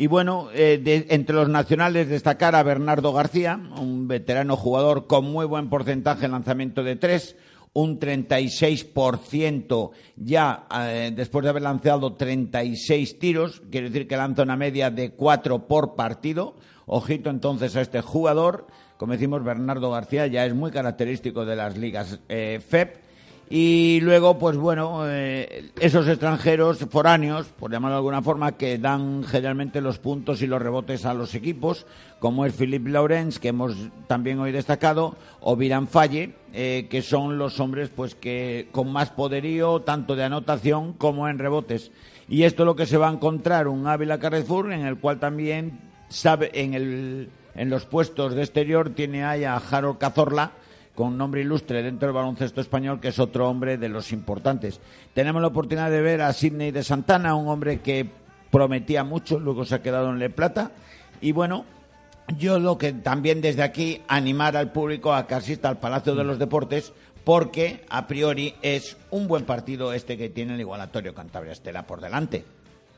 Speaker 4: y bueno, eh, de- entre los nacionales destacar a Bernardo García, un veterano jugador con muy buen porcentaje en lanzamiento de tres, un 36% ya eh, después de haber lanzado 36 tiros, quiere decir que lanza una media de 4 por partido. Ojito entonces a este jugador, como decimos, Bernardo García ya es muy característico de las ligas eh, FEP. Y luego, pues bueno, eh, esos extranjeros foráneos, por llamarlo de alguna forma, que dan generalmente los puntos y los rebotes a los equipos, como es Philippe Laurens, que hemos también hoy destacado, o Viran Falle, eh, que son los hombres pues que con más poderío, tanto de anotación como en rebotes. Y esto es lo que se va a encontrar un Ávila Carrefour, en el cual también sabe, en, el, en los puestos de exterior tiene ahí a Harold Cazorla, con nombre ilustre dentro del baloncesto español, que es otro hombre de los importantes. Tenemos la oportunidad de ver a Sidney de Santana, un hombre que prometía mucho, luego se ha quedado en Le Plata. Y bueno, yo lo que también desde aquí animar al público a que asista al Palacio de los Deportes, porque a priori es un buen partido este que tiene el igualatorio Cantabria Estela por delante.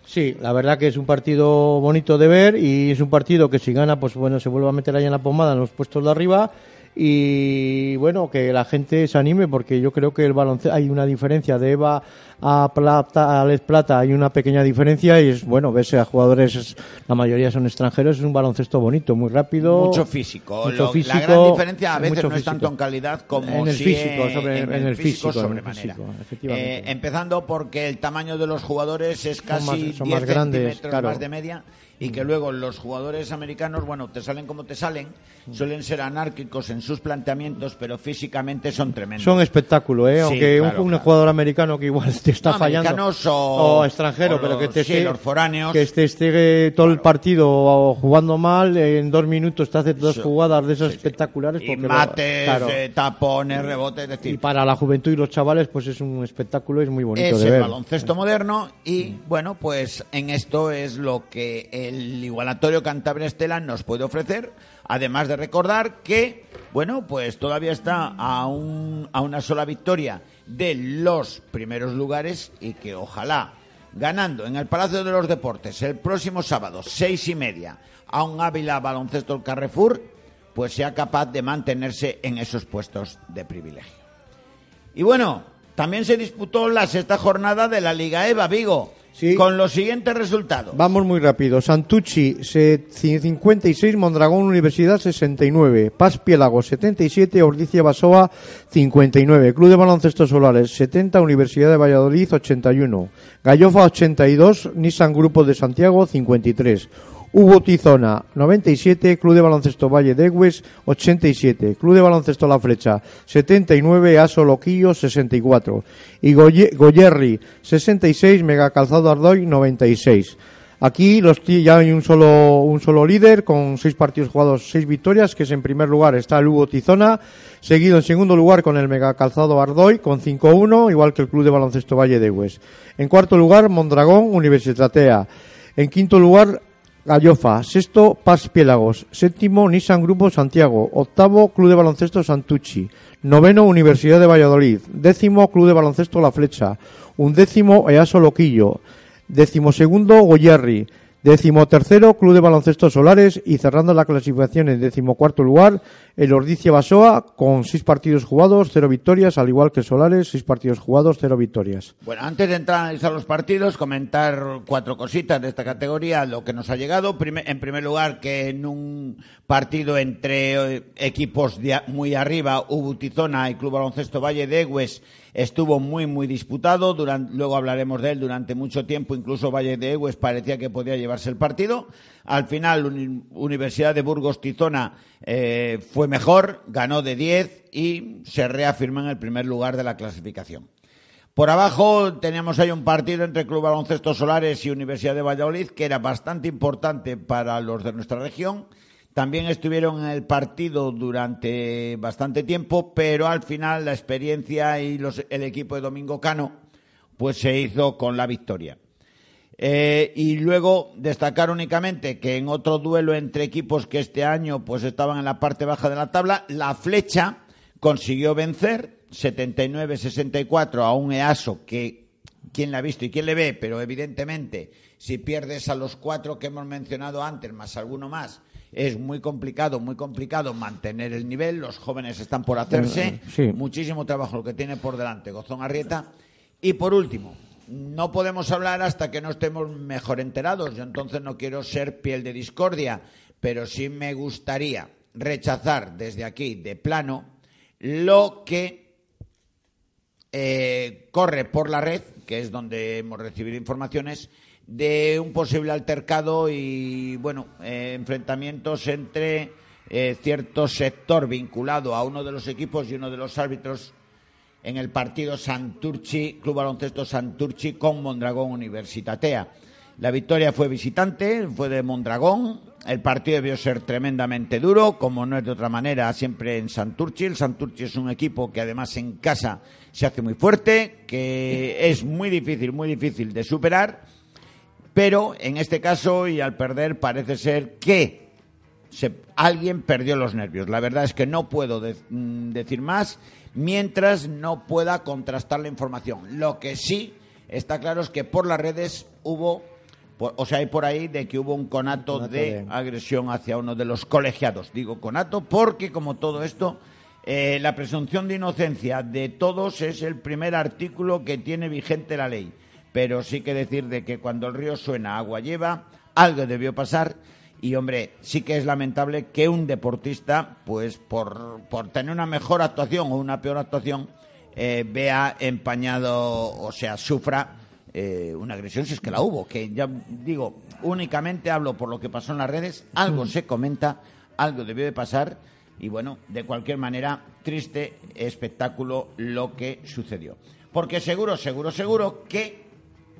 Speaker 5: Sí, la verdad que es un partido bonito de ver y es un partido que si gana, pues bueno, se vuelve a meter ahí en la pomada en los puestos de arriba y bueno, que la gente se anime porque yo creo que el baloncesto hay una diferencia de Eva a Plata, a Les Plata hay una pequeña diferencia y es bueno, ves a jugadores, es- la mayoría son extranjeros, es un baloncesto bonito, muy rápido.
Speaker 4: Mucho físico.
Speaker 5: mucho
Speaker 4: Lo-
Speaker 5: físico,
Speaker 4: la gran diferencia a veces no es tanto en calidad como
Speaker 5: en el
Speaker 4: sí
Speaker 5: físico,
Speaker 4: en,
Speaker 5: sobre-
Speaker 4: en
Speaker 5: en el físico, en el
Speaker 4: sobremanera.
Speaker 5: físico, efectivamente.
Speaker 4: Eh, empezando porque el tamaño de los jugadores es
Speaker 5: Son
Speaker 4: casi
Speaker 5: más- son
Speaker 4: 10
Speaker 5: más grandes,
Speaker 4: centímetros
Speaker 5: claro.
Speaker 4: más de media y que luego los jugadores americanos, bueno, te salen como te salen, suelen ser anárquicos en sus planteamientos, pero físicamente son tremendos.
Speaker 5: Son espectáculo, ¿eh?
Speaker 4: Sí,
Speaker 5: Aunque un-
Speaker 4: claro,
Speaker 5: un,
Speaker 4: claro.
Speaker 5: jugador americano que igual te está
Speaker 4: No,
Speaker 5: fallando.
Speaker 4: americanos o-
Speaker 5: extranjero,
Speaker 4: o
Speaker 5: pero que
Speaker 4: los-
Speaker 5: te
Speaker 4: sí,
Speaker 5: esté,
Speaker 4: los foráneos.
Speaker 5: que esté, esté todo el partido jugando mal, eh, en dos minutos te hace dos
Speaker 4: Sí.
Speaker 5: jugadas de esas espectaculares.
Speaker 4: y
Speaker 5: porque
Speaker 4: mates,
Speaker 5: claro.
Speaker 4: eh, tapones, rebotes, es decir,
Speaker 5: y para la juventud y los chavales, pues es un espectáculo y es muy bonito
Speaker 4: es
Speaker 5: de
Speaker 4: el
Speaker 5: ver.
Speaker 4: baloncesto moderno y bueno pues en esto es lo que el igualatorio Cantabria Estela nos puede ofrecer además de recordar que bueno pues todavía está a, un, a una sola victoria de los primeros lugares y que ojalá ganando en el Palacio de los Deportes el próximo sábado seis y media a un Ávila baloncesto Carrefour pues sea capaz de mantenerse en esos puestos de privilegio. Y bueno, también se disputó la sexta jornada de la Liga EVA Vigo,
Speaker 5: Sí.
Speaker 4: con los siguientes resultados.
Speaker 5: Vamos muy rápido. Santucci se- 56, Mondragón Universidad 69, Paz Piélago 77, Ordicia Basoa 59, Club de Baloncesto Solares 70, Universidad de Valladolid 81, Gallofa 82, Nissan Grupo de Santiago 53. Hugo Tizona, 97, Club de Baloncesto Valle de Egües, 87, Club de Baloncesto La Flecha, 79, Aso Loquillo, 64, y Goye- Goyerri, 66, Mega Calzado Ardoy, 96. Aquí los ya hay un solo, un solo líder con seis partidos jugados, seis victorias, que es en primer lugar está el Hugo Tizona, seguido en segundo lugar con el Mega Calzado Ardoy con 5-1, igual que el Club de Baloncesto Valle de Egües. En cuarto lugar, Mondragón, Universitatea. En quinto lugar, Gallofa, sexto Paz Piélagos, séptimo Nissan Grupo Santiago, octavo Club de Baloncesto Santucci, noveno Universidad de Valladolid, décimo Club de Baloncesto La Flecha, undécimo Easo Loquillo, décimo segundo Goyerri, décimo tercero Club de Baloncesto Solares y cerrando la clasificación en décimo cuarto lugar el Ordicia Basoa con seis partidos jugados, cero victorias, al igual que Solares, seis partidos jugados, cero victorias.
Speaker 4: Bueno, antes de entrar a analizar los partidos, comentar cuatro cositas de esta categoría, lo que nos ha llegado. En primer lugar, que en un partido entre eh, equipos muy arriba, Ubutizona y Club Baloncesto Valle de Egües, estuvo muy, muy disputado. Duran- luego hablaremos de él durante mucho tiempo. Incluso Valle de Egües parecía que podía llevarse el partido. Al final, Uni- Universidad de Burgos Tizona eh, fue mejor, ganó de 10 y se reafirmó en el primer lugar de la clasificación. Por abajo teníamos ahí un partido entre Club Baloncesto Solares y Universidad de Valladolid que era bastante importante para los de nuestra región. También estuvieron en el partido durante bastante tiempo, pero al final la experiencia y los- el equipo de Domingo Cano pues se hizo con la victoria. Eh, y luego destacar únicamente que en otro duelo entre equipos que este año pues estaban en la parte baja de la tabla, la flecha consiguió vencer 79-64 a un EASO que quién la ha visto y quién le ve, pero evidentemente si pierdes a los cuatro que hemos mencionado antes más alguno más es muy complicado, muy complicado mantener el nivel. Los jóvenes están por hacerse,
Speaker 5: Sí.
Speaker 4: muchísimo trabajo lo que tiene por delante Gozón Arrieta. Y por último, no podemos hablar hasta que no estemos mejor enterados. Yo entonces no quiero ser piel de discordia, pero sí me gustaría rechazar desde aquí de plano lo que eh, corre por la red, que es donde hemos recibido informaciones, de un posible altercado y, bueno, eh, enfrentamientos entre eh, cierto sector vinculado a uno de los equipos y uno de los árbitros en el partido Santurchi, Club Baloncesto Santurchi con Mondragón Universitatea. La victoria fue visitante, fue de Mondragón. El partido debió ser tremendamente duro, como no es de otra manera, siempre en Santurchi. El Santurchi es un equipo que además en casa se hace muy fuerte, que es muy difícil, muy difícil de superar. Pero en este caso, y al perder, parece ser que se- alguien perdió los nervios. La verdad es que no puedo de- mm, decir más mientras no pueda contrastar la información. Lo que sí está claro es que por las redes hubo, por- o sea, hay por ahí de que hubo un conato,
Speaker 5: Conato
Speaker 4: de,
Speaker 5: de-
Speaker 4: agresión hacia uno de los colegiados. Digo conato porque, como todo esto, eh, la presunción de inocencia de todos es el primer artículo que tiene vigente la ley. Pero sí que decir de que cuando el río suena, agua lleva, algo debió pasar. Y hombre, sí que es lamentable que un deportista, pues por, por tener una mejor actuación o una peor actuación, eh, vea empañado, o sea, sufra eh, una agresión si es que la hubo, que ya digo, únicamente hablo por lo que pasó en las redes, algo se comenta, algo debió de pasar y bueno, de cualquier manera, triste espectáculo lo que sucedió. Porque seguro, seguro, seguro que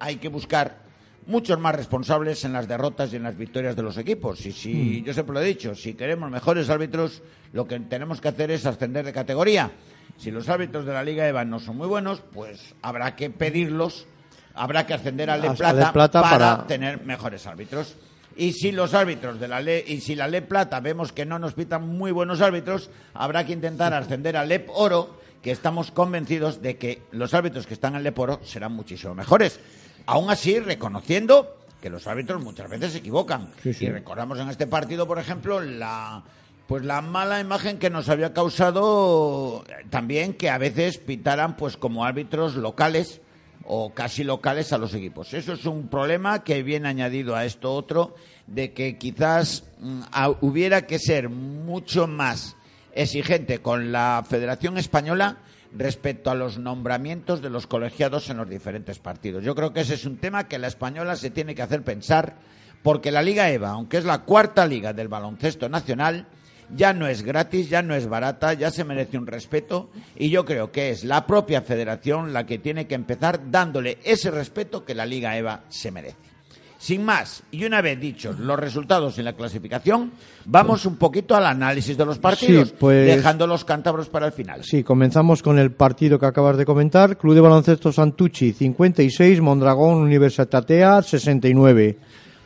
Speaker 4: hay que buscar muchos más responsables en las derrotas y en las victorias de los equipos. Y si, yo siempre lo he dicho, si queremos mejores árbitros, lo que tenemos que hacer es ascender de categoría. Si los árbitros de la Liga EVA no son muy buenos, pues habrá que pedirlos, habrá que ascender al
Speaker 5: A-
Speaker 4: de Plata,
Speaker 5: de Plata
Speaker 4: para,
Speaker 5: para-
Speaker 4: tener mejores árbitros. Y si los árbitros de la LE y si la LEP Plata vemos que no nos pitan muy buenos árbitros, habrá que intentar ascender al LEP Oro, que estamos convencidos de que los árbitros que están en LEP Oro serán muchísimo mejores. Aún así, reconociendo que los árbitros muchas veces se equivocan.
Speaker 5: Sí, sí.
Speaker 4: Y recordamos en este partido, por ejemplo, la pues la mala imagen que nos había causado eh, también que a veces pitaran pues como árbitros locales o casi locales a los equipos. Eso es un problema que viene añadido a esto otro de que quizás mm, a- hubiera que ser mucho más exigente con la Federación Española respecto a los nombramientos de los colegiados en los diferentes partidos. Yo creo que ese es un tema que la española se tiene que hacer pensar porque la Liga EVA, aunque es la cuarta liga del baloncesto nacional, ya no es gratis, ya no es barata, ya se merece un respeto y yo creo que es la propia federación la que tiene que empezar dándole ese respeto que la Liga EVA se merece. Sin más, y una vez dichos los resultados en la clasificación, vamos un poquito al análisis de los partidos,
Speaker 5: Sí, pues-
Speaker 4: dejando los cántabros para el final.
Speaker 5: Sí, comenzamos con el partido que acabas de comentar. Club de Baloncesto Santucci 56, Mondragón Universitatea 69.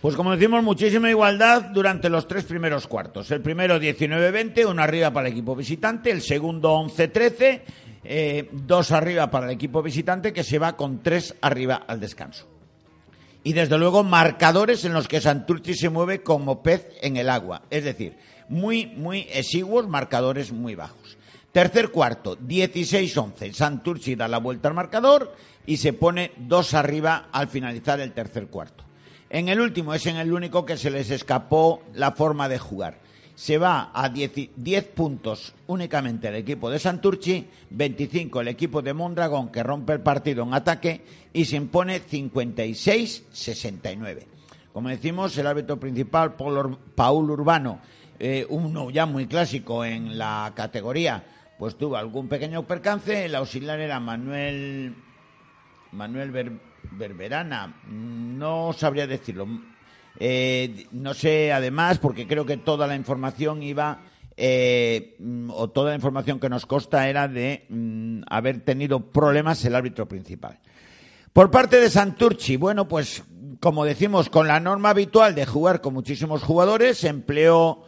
Speaker 4: Pues como decimos, muchísima igualdad durante los tres primeros cuartos. El primero 19-20, uno arriba para el equipo visitante. El segundo 11-13, eh, dos arriba para el equipo visitante que se va con tres arriba al descanso. Y desde luego marcadores en los que Santurci se mueve como pez en el agua. Es decir, muy, muy exiguos, marcadores muy bajos. Tercer cuarto, 16-11. Santurci da la vuelta al marcador y se pone dos arriba al finalizar el tercer cuarto. En el último es en el único que se les escapó la forma de jugar. Se va a 10, 10 puntos únicamente el equipo de Santurci, 25 el equipo de Mondragón que rompe el partido en ataque y se impone 56-69. Como decimos, el árbitro principal, Paul, Ur- Paul Urbano, eh, uno ya muy clásico en la categoría, pues tuvo algún pequeño percance. El auxiliar era Manuel Manuel Ber- Berberana, no sabría decirlo. Eh, no sé, además, porque creo que toda la información iba, eh, mm, o toda la información que nos consta era de mm, haber tenido problemas el árbitro principal. Por parte de Santurci, bueno, pues como decimos, con la norma habitual de jugar con muchísimos jugadores, empleó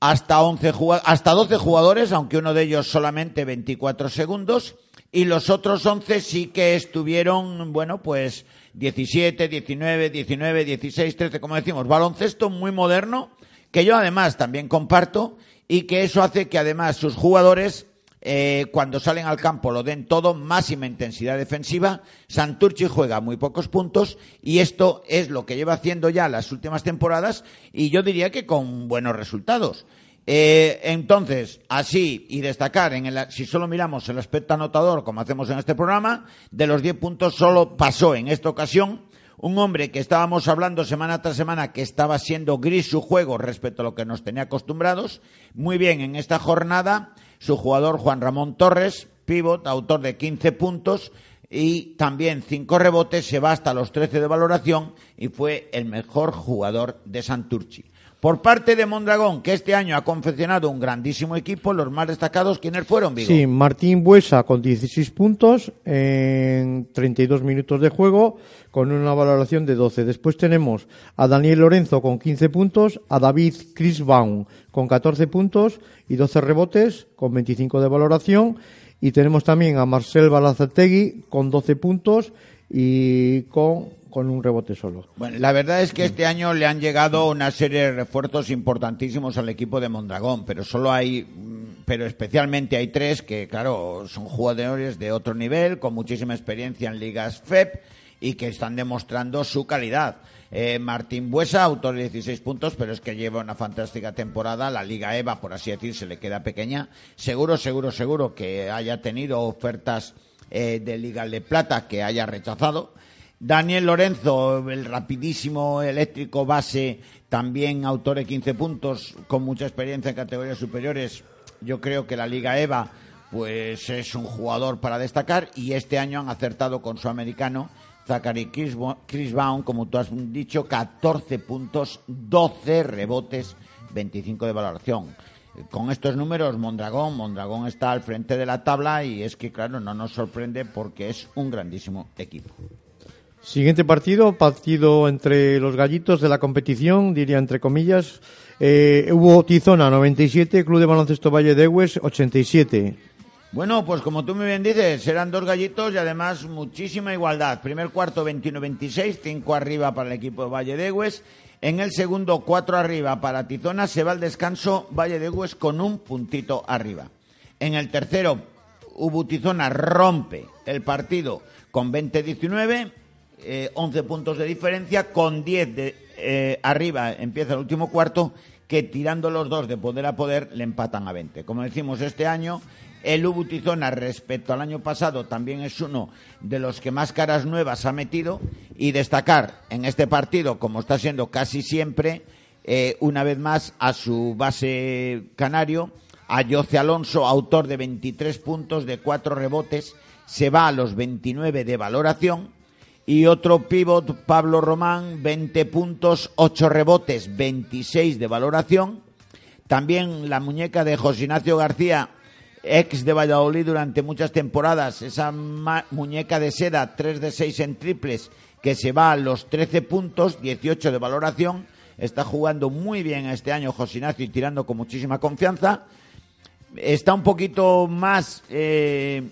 Speaker 4: hasta 11 jugua- hasta 12 jugadores, aunque uno de ellos solamente 24 segundos, y los otros 11 sí que estuvieron, bueno, pues 17, 19, 19, 16, 13, como decimos, baloncesto muy moderno, que yo además también comparto, y que eso hace que además sus jugadores eh, cuando salen al campo lo den todo, máxima intensidad defensiva. Santurci juega muy pocos puntos y esto es lo que lleva haciendo ya las últimas temporadas y yo diría que con buenos resultados. Eh, entonces, así y destacar, en el, si solo miramos el aspecto anotador, como hacemos en este programa, de los 10 puntos solo pasó en esta ocasión un hombre que estábamos hablando semana tras semana que estaba siendo gris su juego respecto a lo que nos tenía acostumbrados. Muy bien, en esta jornada, su jugador Juan Ramón Torres, pivot, autor de 15 puntos y también 5 rebotes, se va hasta los 13 de valoración y fue el mejor jugador de Santurci. Por parte de Mondragón, que este año ha confeccionado un grandísimo equipo, los más destacados, ¿quiénes fueron, Vigo?
Speaker 5: Sí, Martín Buesa con 16 puntos en 32 minutos de juego con una valoración de 12. Después tenemos a Daniel Lorenzo con 15 puntos, a David Crisbaum con 14 puntos y 12 rebotes con 25 de valoración y tenemos también a Marcel Balazategui con 12 puntos y con, con un rebote solo.
Speaker 4: Bueno, la verdad es que este año le han llegado una serie de refuerzos importantísimos al equipo de Mondragón, pero solo hay, mm, pero especialmente hay tres que, claro, son jugadores de otro nivel, con muchísima experiencia en ligas FEP y que están demostrando su calidad. Eh, Martín Buesa, autor de 16 puntos, pero es que lleva una fantástica temporada. La Liga EVA, por así decir, se le queda pequeña. Seguro, seguro, seguro que haya tenido ofertas eh, de Liga de Plata que haya rechazado. Daniel Lorenzo, el rapidísimo eléctrico base, también autor de 15 puntos, con mucha experiencia en categorías superiores. Yo creo que la Liga EVA pues es un jugador para destacar y este año han acertado con su americano Zachary Crisbaum, como tú has dicho, 14 puntos, 12 rebotes, 25 de valoración. Con estos números, Mondragón, Mondragón está al frente de la tabla y es que, claro, no nos sorprende porque es un grandísimo equipo.
Speaker 5: Siguiente partido, partido entre los gallitos de la competición, diría entre comillas. Eh, hubo Tizona 97, Club de Baloncesto Valle de Hues 87.
Speaker 4: Bueno, pues como tú muy bien dices, eran dos gallitos y además muchísima igualdad. Primer cuarto 21-26, 5 arriba para el equipo de Valle de Hues. En el segundo, 4 arriba para Tizona. Se va al descanso Valle de Hues con un puntito arriba. En el tercero, Ubutizona rompe el partido con 20-19, eh, 11 puntos de diferencia, con 10 de, eh, arriba empieza el último cuarto, que tirando los dos de poder a poder le empatan a 20. Como decimos, este año el Ubutizona respecto al año pasado también es uno de los que más caras nuevas ha metido y destacar en este partido, como está siendo casi siempre, eh, una vez más a su base canario, a Jose Alonso, autor de 23 puntos, de 4 rebotes, se va a los 29 de valoración. Y otro pívot, Pablo Román, 20 puntos, 8 rebotes, 26 de valoración. También la muñeca de José Ignacio García, ex de Valladolid durante muchas temporadas, esa muñeca de seda, 3 de 6 en triples, que se va a los 13 puntos, 18 de valoración. Está jugando muy bien este año José Ignacio y tirando con muchísima confianza. Está un poquito más, eh,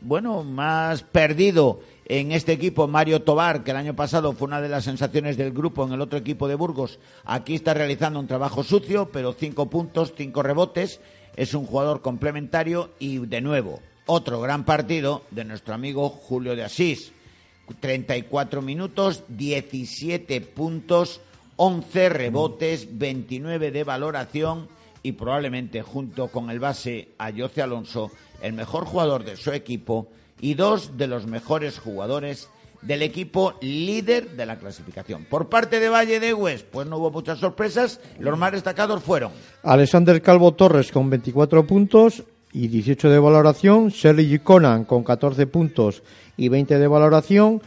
Speaker 4: bueno, más perdido en este equipo Mario Tobar, que el año pasado fue una de las sensaciones del grupo en el otro equipo de Burgos. Aquí está realizando un trabajo sucio, pero cinco puntos, cinco rebotes. Es un jugador complementario y, de nuevo, otro gran partido de nuestro amigo Julio de Asís. 34 minutos, 17 puntos, 11 rebotes, 29 de valoración y probablemente junto con el base Ayoce Alonso, el mejor jugador de su equipo y dos de los mejores jugadores del equipo líder de la clasificación. Por parte de Valle de Hues, pues no hubo muchas sorpresas, los más destacados fueron
Speaker 5: Alexander Calvo Torres con 24 puntos y 18 de valoración. Sergi Conan con 14 puntos y 20 de valoración.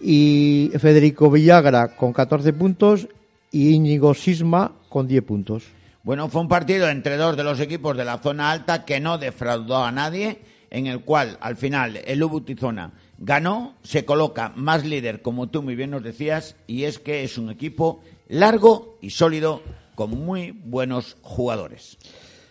Speaker 5: Y Federico Villagra con 14 puntos y Íñigo Sisma con 10 puntos.
Speaker 4: Bueno, fue un partido entre dos de los equipos de la zona alta que no defraudó a nadie, en el cual al final el Ubutizona ganó, se coloca más líder, como tú muy bien nos decías, y es que es un equipo largo y sólido con muy buenos jugadores.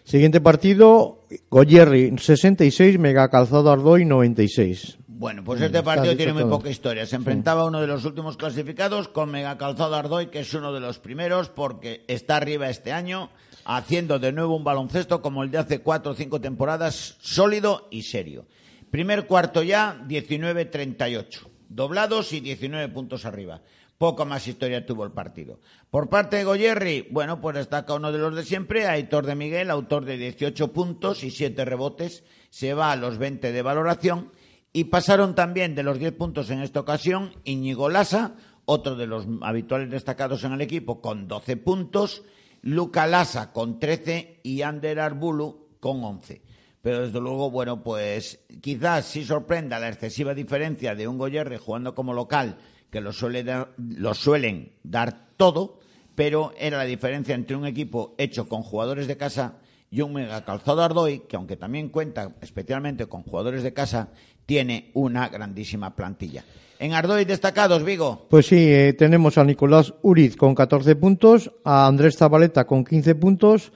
Speaker 5: Siguiente partido, Goyerri 66, Mega Calzado Ardoy 96.
Speaker 4: Bueno, pues este partido tiene muy poca historia. Se enfrentaba a uno de los últimos clasificados con Mega Calzado Ardoy, que es uno de los primeros porque está arriba este año, haciendo de nuevo un baloncesto como el de hace cuatro o cinco temporadas, sólido y serio. Primer cuarto ya, 19-38. Doblados y 19 puntos arriba. Poco más historia tuvo el partido. Por parte de Goyerri, bueno, pues destaca uno de los de siempre, Aitor de Miguel, autor de 18 puntos y 7 rebotes, se va a los 20 de valoración. Y pasaron también de los 10 puntos en esta ocasión Íñigo Lasa, otro de los habituales destacados en el equipo, con 12 puntos, Luca Lasa con 13 y Ander Arbulu con 11. Pero desde luego, bueno, pues quizás sí sorprenda la excesiva diferencia de un Goyerre jugando como local, que lo, suele dar- lo suelen dar todo, pero era la diferencia entre un equipo hecho con jugadores de casa y un mega calzado Ardoy, que aunque también cuenta especialmente con jugadores de casa, tiene una grandísima plantilla. En Ardoy destacados, Vigo.
Speaker 5: Pues sí, eh, tenemos a Nicolás Uriz con 14 puntos, a Andrés Zabaleta con 15 puntos,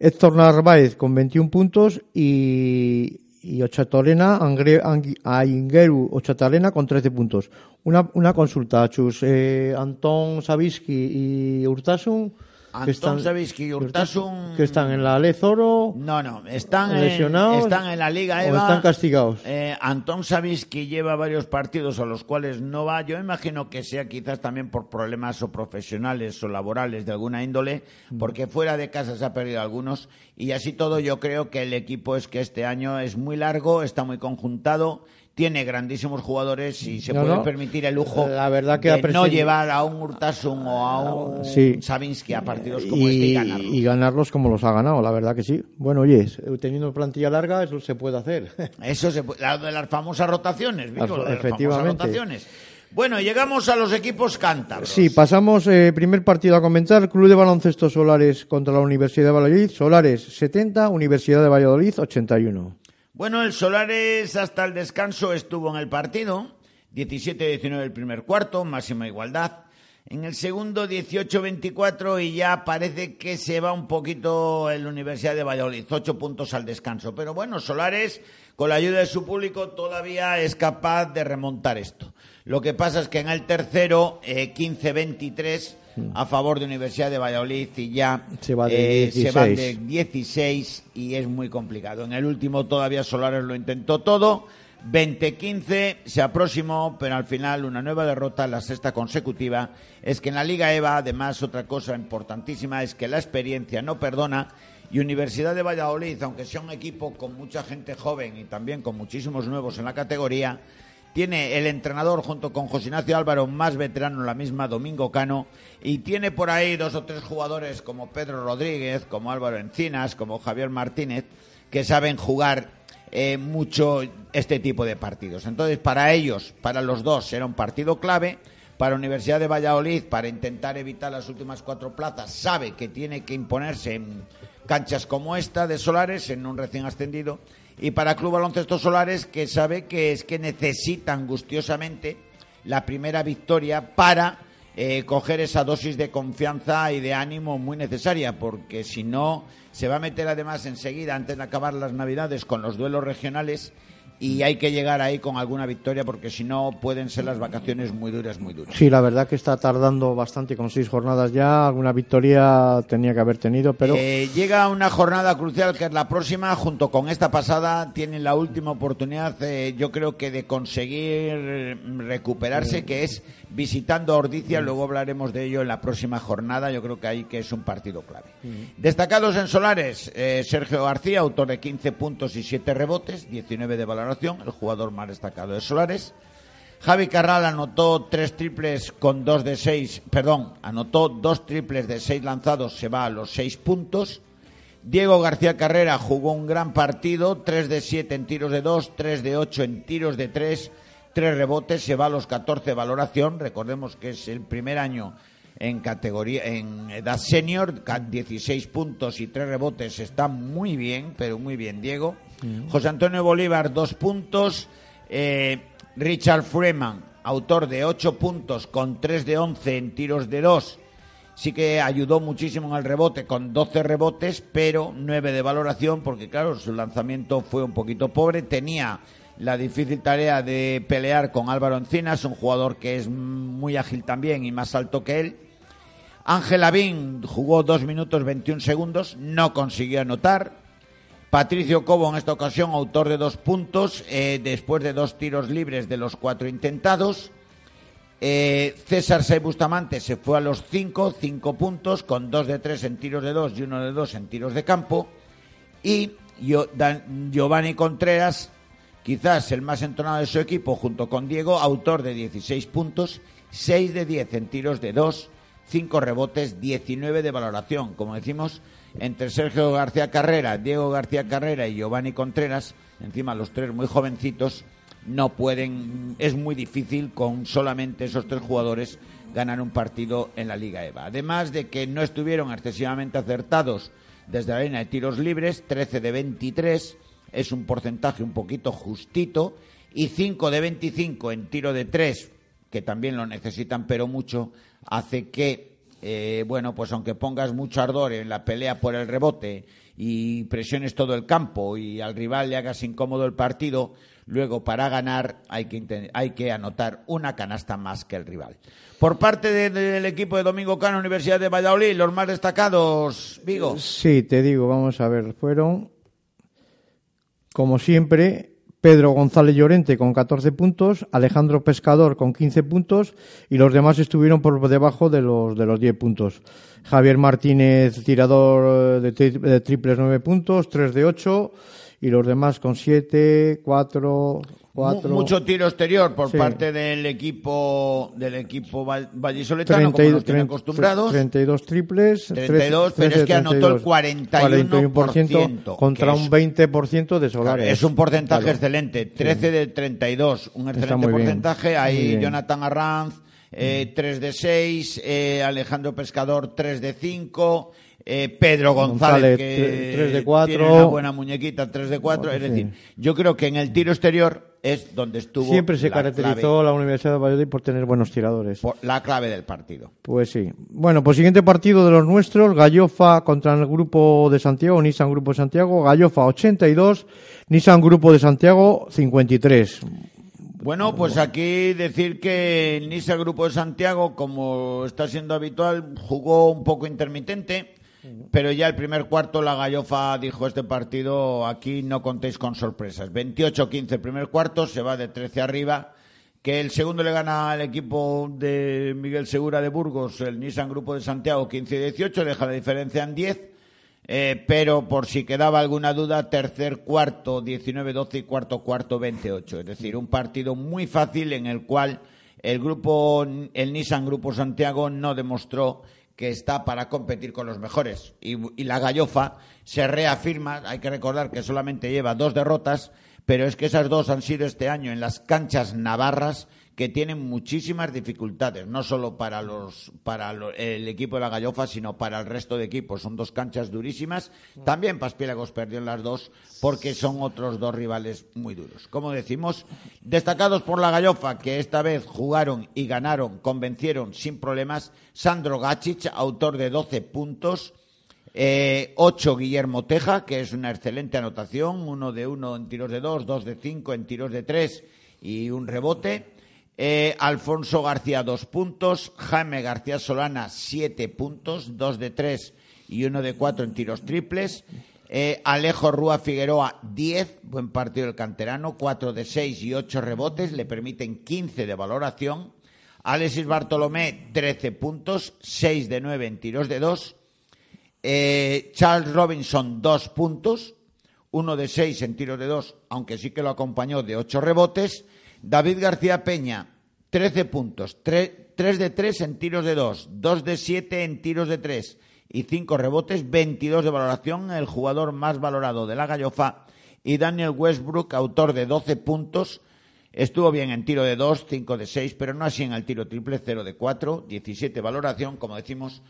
Speaker 5: Héctor Narváez con 21 puntos y, y Ochatorena, Angre- Angui- Aingeru Ochatorena con 13 puntos. Una, una consulta, Chus. Eh, Antón Sabiski y Urtasun.
Speaker 4: Antón Sabiski y Urtasun-
Speaker 5: Que están en la Lez Oro.
Speaker 4: No, no, están en,
Speaker 5: ¿Lesionados?
Speaker 4: están en la Liga
Speaker 5: ¿O
Speaker 4: EVA.
Speaker 5: están castigados?
Speaker 4: Eh, Antón lleva varios partidos a los cuales no va. Yo imagino que sea quizás también por problemas o profesionales o laborales de alguna índole, porque fuera de casa se ha perdido algunos. Y así todo, yo creo que el equipo es que este año es muy largo, está muy conjuntado, tiene grandísimos jugadores y se
Speaker 5: No,
Speaker 4: puede
Speaker 5: no.
Speaker 4: permitir el lujo
Speaker 5: La verdad que
Speaker 4: de no llevar a un Urtasun o a un
Speaker 5: Sí.
Speaker 4: Sabinsky a partidos como este y
Speaker 5: y,
Speaker 4: ganarlos.
Speaker 5: y ganarlos como los ha ganado, la verdad que sí. Bueno, oye, teniendo plantilla larga, eso se puede hacer.
Speaker 4: Eso se puede, la de las famosas rotaciones, Vico,
Speaker 5: Las-
Speaker 4: lo de las famosas
Speaker 5: efectivamente.
Speaker 4: rotaciones. Bueno, llegamos a los equipos cántabros.
Speaker 5: Sí, pasamos, eh, primer partido a comentar, Club de Baloncesto Solares contra la Universidad de Valladolid, Solares 70, Universidad de Valladolid 81.
Speaker 4: Bueno, el Solares hasta el descanso estuvo en el partido. 17-19 el primer cuarto, máxima igualdad. En el segundo 18-24 y ya parece que se va un poquito el Universidad de Valladolid. Ocho puntos al descanso. Pero bueno, Solares, con la ayuda de su público, todavía es capaz de remontar esto. Lo que pasa es que en el tercero, eh, 15-23 a favor de Universidad de Valladolid y ya
Speaker 5: Se va de
Speaker 4: eh, se van
Speaker 5: 16.
Speaker 4: de 16 y es muy complicado. En el último todavía Solares lo intentó todo. 20-15 se aproximó, pero al final una nueva derrota, la sexta consecutiva. Es que en la Liga EVA, además, otra cosa importantísima es que la experiencia no perdona y Universidad de Valladolid, aunque sea un equipo con mucha gente joven y también con muchísimos nuevos en la categoría, tiene el entrenador junto con José Ignacio Álvaro más veterano la misma, Domingo Cano, y tiene por ahí dos o tres jugadores como Pedro Rodríguez, como Álvaro Encinas, como Javier Martínez, que saben jugar eh, mucho este tipo de partidos. Entonces, para ellos, para los dos, era un partido clave. Para Universidad de Valladolid, para intentar evitar las últimas cuatro plazas, sabe que tiene que imponerse en canchas como esta de Solares, en un recién ascendido. Y para Club Baloncesto Solares, que sabe que es que necesita angustiosamente la primera victoria para eh, coger esa dosis de confianza y de ánimo muy necesaria, porque si no, se va a meter además enseguida, antes de acabar las Navidades, con los duelos regionales y hay que llegar ahí con alguna victoria, porque si no, pueden ser las vacaciones muy duras, muy duras.
Speaker 5: Sí, la verdad que está tardando bastante con seis jornadas ya. Alguna victoria tenía que haber tenido, pero
Speaker 4: Eh, llega una jornada crucial que es la próxima, junto con esta pasada, tienen la última oportunidad, eh, yo creo que de conseguir eh, recuperarse, que es visitando a Ordicia, luego hablaremos de ello en la próxima jornada, yo creo que ahí que es un partido clave. Destacados en Solares, eh, Sergio García, autor de 15 puntos y 7 rebotes, 19 de valoración, el jugador más destacado de Solares. Javi Carral anotó tres triples con dos de seis, perdón, anotó dos triples de seis lanzados, se va a los seis puntos. Diego García Carrera jugó un gran partido, 3 de 7 en tiros de 2, 3 de 8 en tiros de 3, 3 rebotes, se va a los 14 de valoración. Recordemos que es el primer año en categoría en edad senior, ca- 16 puntos y 3 rebotes, está muy bien, pero muy bien Diego. José Antonio Bolívar, 2 puntos. Eh, Richard Freeman, autor de 8 puntos con 3 de 11 en tiros de 2 sí que ayudó muchísimo en el rebote con 12 rebotes, pero 9 de valoración porque claro, su lanzamiento fue un poquito pobre, tenía la difícil tarea de pelear con Álvaro Encinas, un jugador que es muy ágil también y más alto que él. Ángel Lavín jugó 2 minutos 21 segundos, no consiguió anotar. Patricio Cobo en esta ocasión, autor de dos puntos, eh, después de dos tiros libres de los cuatro intentados. Eh, César Say Bustamante se fue a los 5, 5 puntos, con 2 de 3 en tiros de 2 y 1 de 2 en tiros de campo. Y Giovanni Contreras, quizás el más entonado de su equipo, junto con Diego, autor de 16 puntos, 6 de 10 en tiros de 2, 5 rebotes, 19 de valoración. Como decimos, entre Sergio García Carrera, Diego García Carrera y Giovanni Contreras, encima los tres muy jovencitos, no pueden, es muy difícil con solamente esos tres jugadores ganar un partido en la Liga EVA. Además de que no estuvieron excesivamente acertados desde la línea de tiros libres, 13 de 23, es un porcentaje un poquito justito, y 5 de 25 en tiro de 3, que también lo necesitan, pero mucho, hace que, eh, bueno, pues aunque pongas mucho ardor en la pelea por el rebote y presiones todo el campo y al rival le hagas incómodo el partido, luego para ganar hay que, hay que anotar una canasta más que el rival. Por parte de- del equipo de Domingo Cano, Universidad de Valladolid, los más destacados, Vigo.
Speaker 5: Sí, te digo, vamos a ver, fueron, como siempre, Pedro González Llorente con 14 puntos, Alejandro Pescador con 15 puntos y los demás estuvieron por debajo de los, de los 10 puntos. Javier Martínez, tirador de, tri- de triples 9 puntos, 3 de 8 y los demás con 7, 4,
Speaker 4: Mu-
Speaker 5: 4.
Speaker 4: Mucho tiro exterior por
Speaker 5: Sí.
Speaker 4: parte del equipo del equipo val- vallisoletano, como nos acostumbrados.
Speaker 5: 32 triples,
Speaker 4: 32, pero es que anotó el 41%
Speaker 5: contra
Speaker 4: que es-
Speaker 5: un 20% de Solares.
Speaker 4: Es un porcentaje
Speaker 5: Claro.
Speaker 4: excelente, 13 de 32, un excelente porcentaje. Ahí. Jonathan Arranz, eh, 3 de 6, eh, Alejandro Pescador, 3 de 5, eh, Pedro González,
Speaker 5: González,
Speaker 4: que
Speaker 5: tre- tres de cuatro.
Speaker 4: tiene una buena muñequita, 3 de 4. Es
Speaker 5: Sí.
Speaker 4: decir, yo creo que en el tiro exterior es donde estuvo
Speaker 5: Siempre se
Speaker 4: la
Speaker 5: caracterizó la Universidad de Valladolid por tener buenos tiradores.
Speaker 4: por- la clave del partido.
Speaker 5: Pues sí. Bueno, pues siguiente partido de los nuestros, Gallofa contra el grupo de Santiago, Nissan Grupo de Santiago, Gallofa 82, Nissan Grupo de Santiago 53.
Speaker 4: Bueno, pues aquí decir que el Nisa Grupo de Santiago, como está siendo habitual, jugó un poco intermitente, pero ya el primer cuarto la Gallofa dijo este partido, aquí no contéis con sorpresas. 28-15 el primer cuarto, se va de 13 arriba, que el segundo le gana al equipo de Miguel Segura de Burgos, el Nissan Grupo de Santiago 15-18, deja la diferencia en 10. Eh, pero por si quedaba alguna duda, tercer cuarto 19-12 y cuarto cuarto 28. Es decir, un partido muy fácil en el cual el grupo, el Nissan Grupo Santiago no demostró que está para competir con los mejores. Y, la Gallofa se reafirma, hay que recordar que solamente lleva dos derrotas, pero es que esas dos han sido este año en las canchas navarras que tienen muchísimas dificultades, no solo para los para el equipo de la Gallofa, sino para el resto de equipos. Son dos canchas durísimas. También Paspiélagos perdió en las dos porque son otros dos rivales muy duros. Como decimos, destacados por la Gallofa, que esta vez jugaron y ganaron, convencieron sin problemas. Sandro Gacic, autor de 12 puntos. Eh, 8 Guillermo Teja, que es una excelente anotación, uno de uno en tiros de dos, dos de cinco en tiros de tres y un rebote. Eh, Alfonso García, dos puntos. Jaime García Solana, siete puntos, dos de tres y uno de cuatro en tiros triples. Eh, Alejo Rúa Figueroa, 10, buen partido del canterano, 4 de 6 y 8 rebotes, le permiten 15 de valoración. Alexis Bartolomé, 13 puntos, 6 de 9 en tiros de 2. Eh, Charles Robinson, 2 puntos, 1 de 6 en tiros de 2, aunque sí que lo acompañó de 8 rebotes. David García Peña, 13 puntos, 3, de 3 en tiros de 2, 2 de 7 en tiros de 3 y 5 rebotes, 22 de valoración, el jugador más valorado de la Gallofa. Y Daniel Westbrook, autor de 12 puntos, estuvo bien en tiro de 2, 5 de 6, pero no así en el tiro triple, 0 de 4, 17 valoración, como decimos,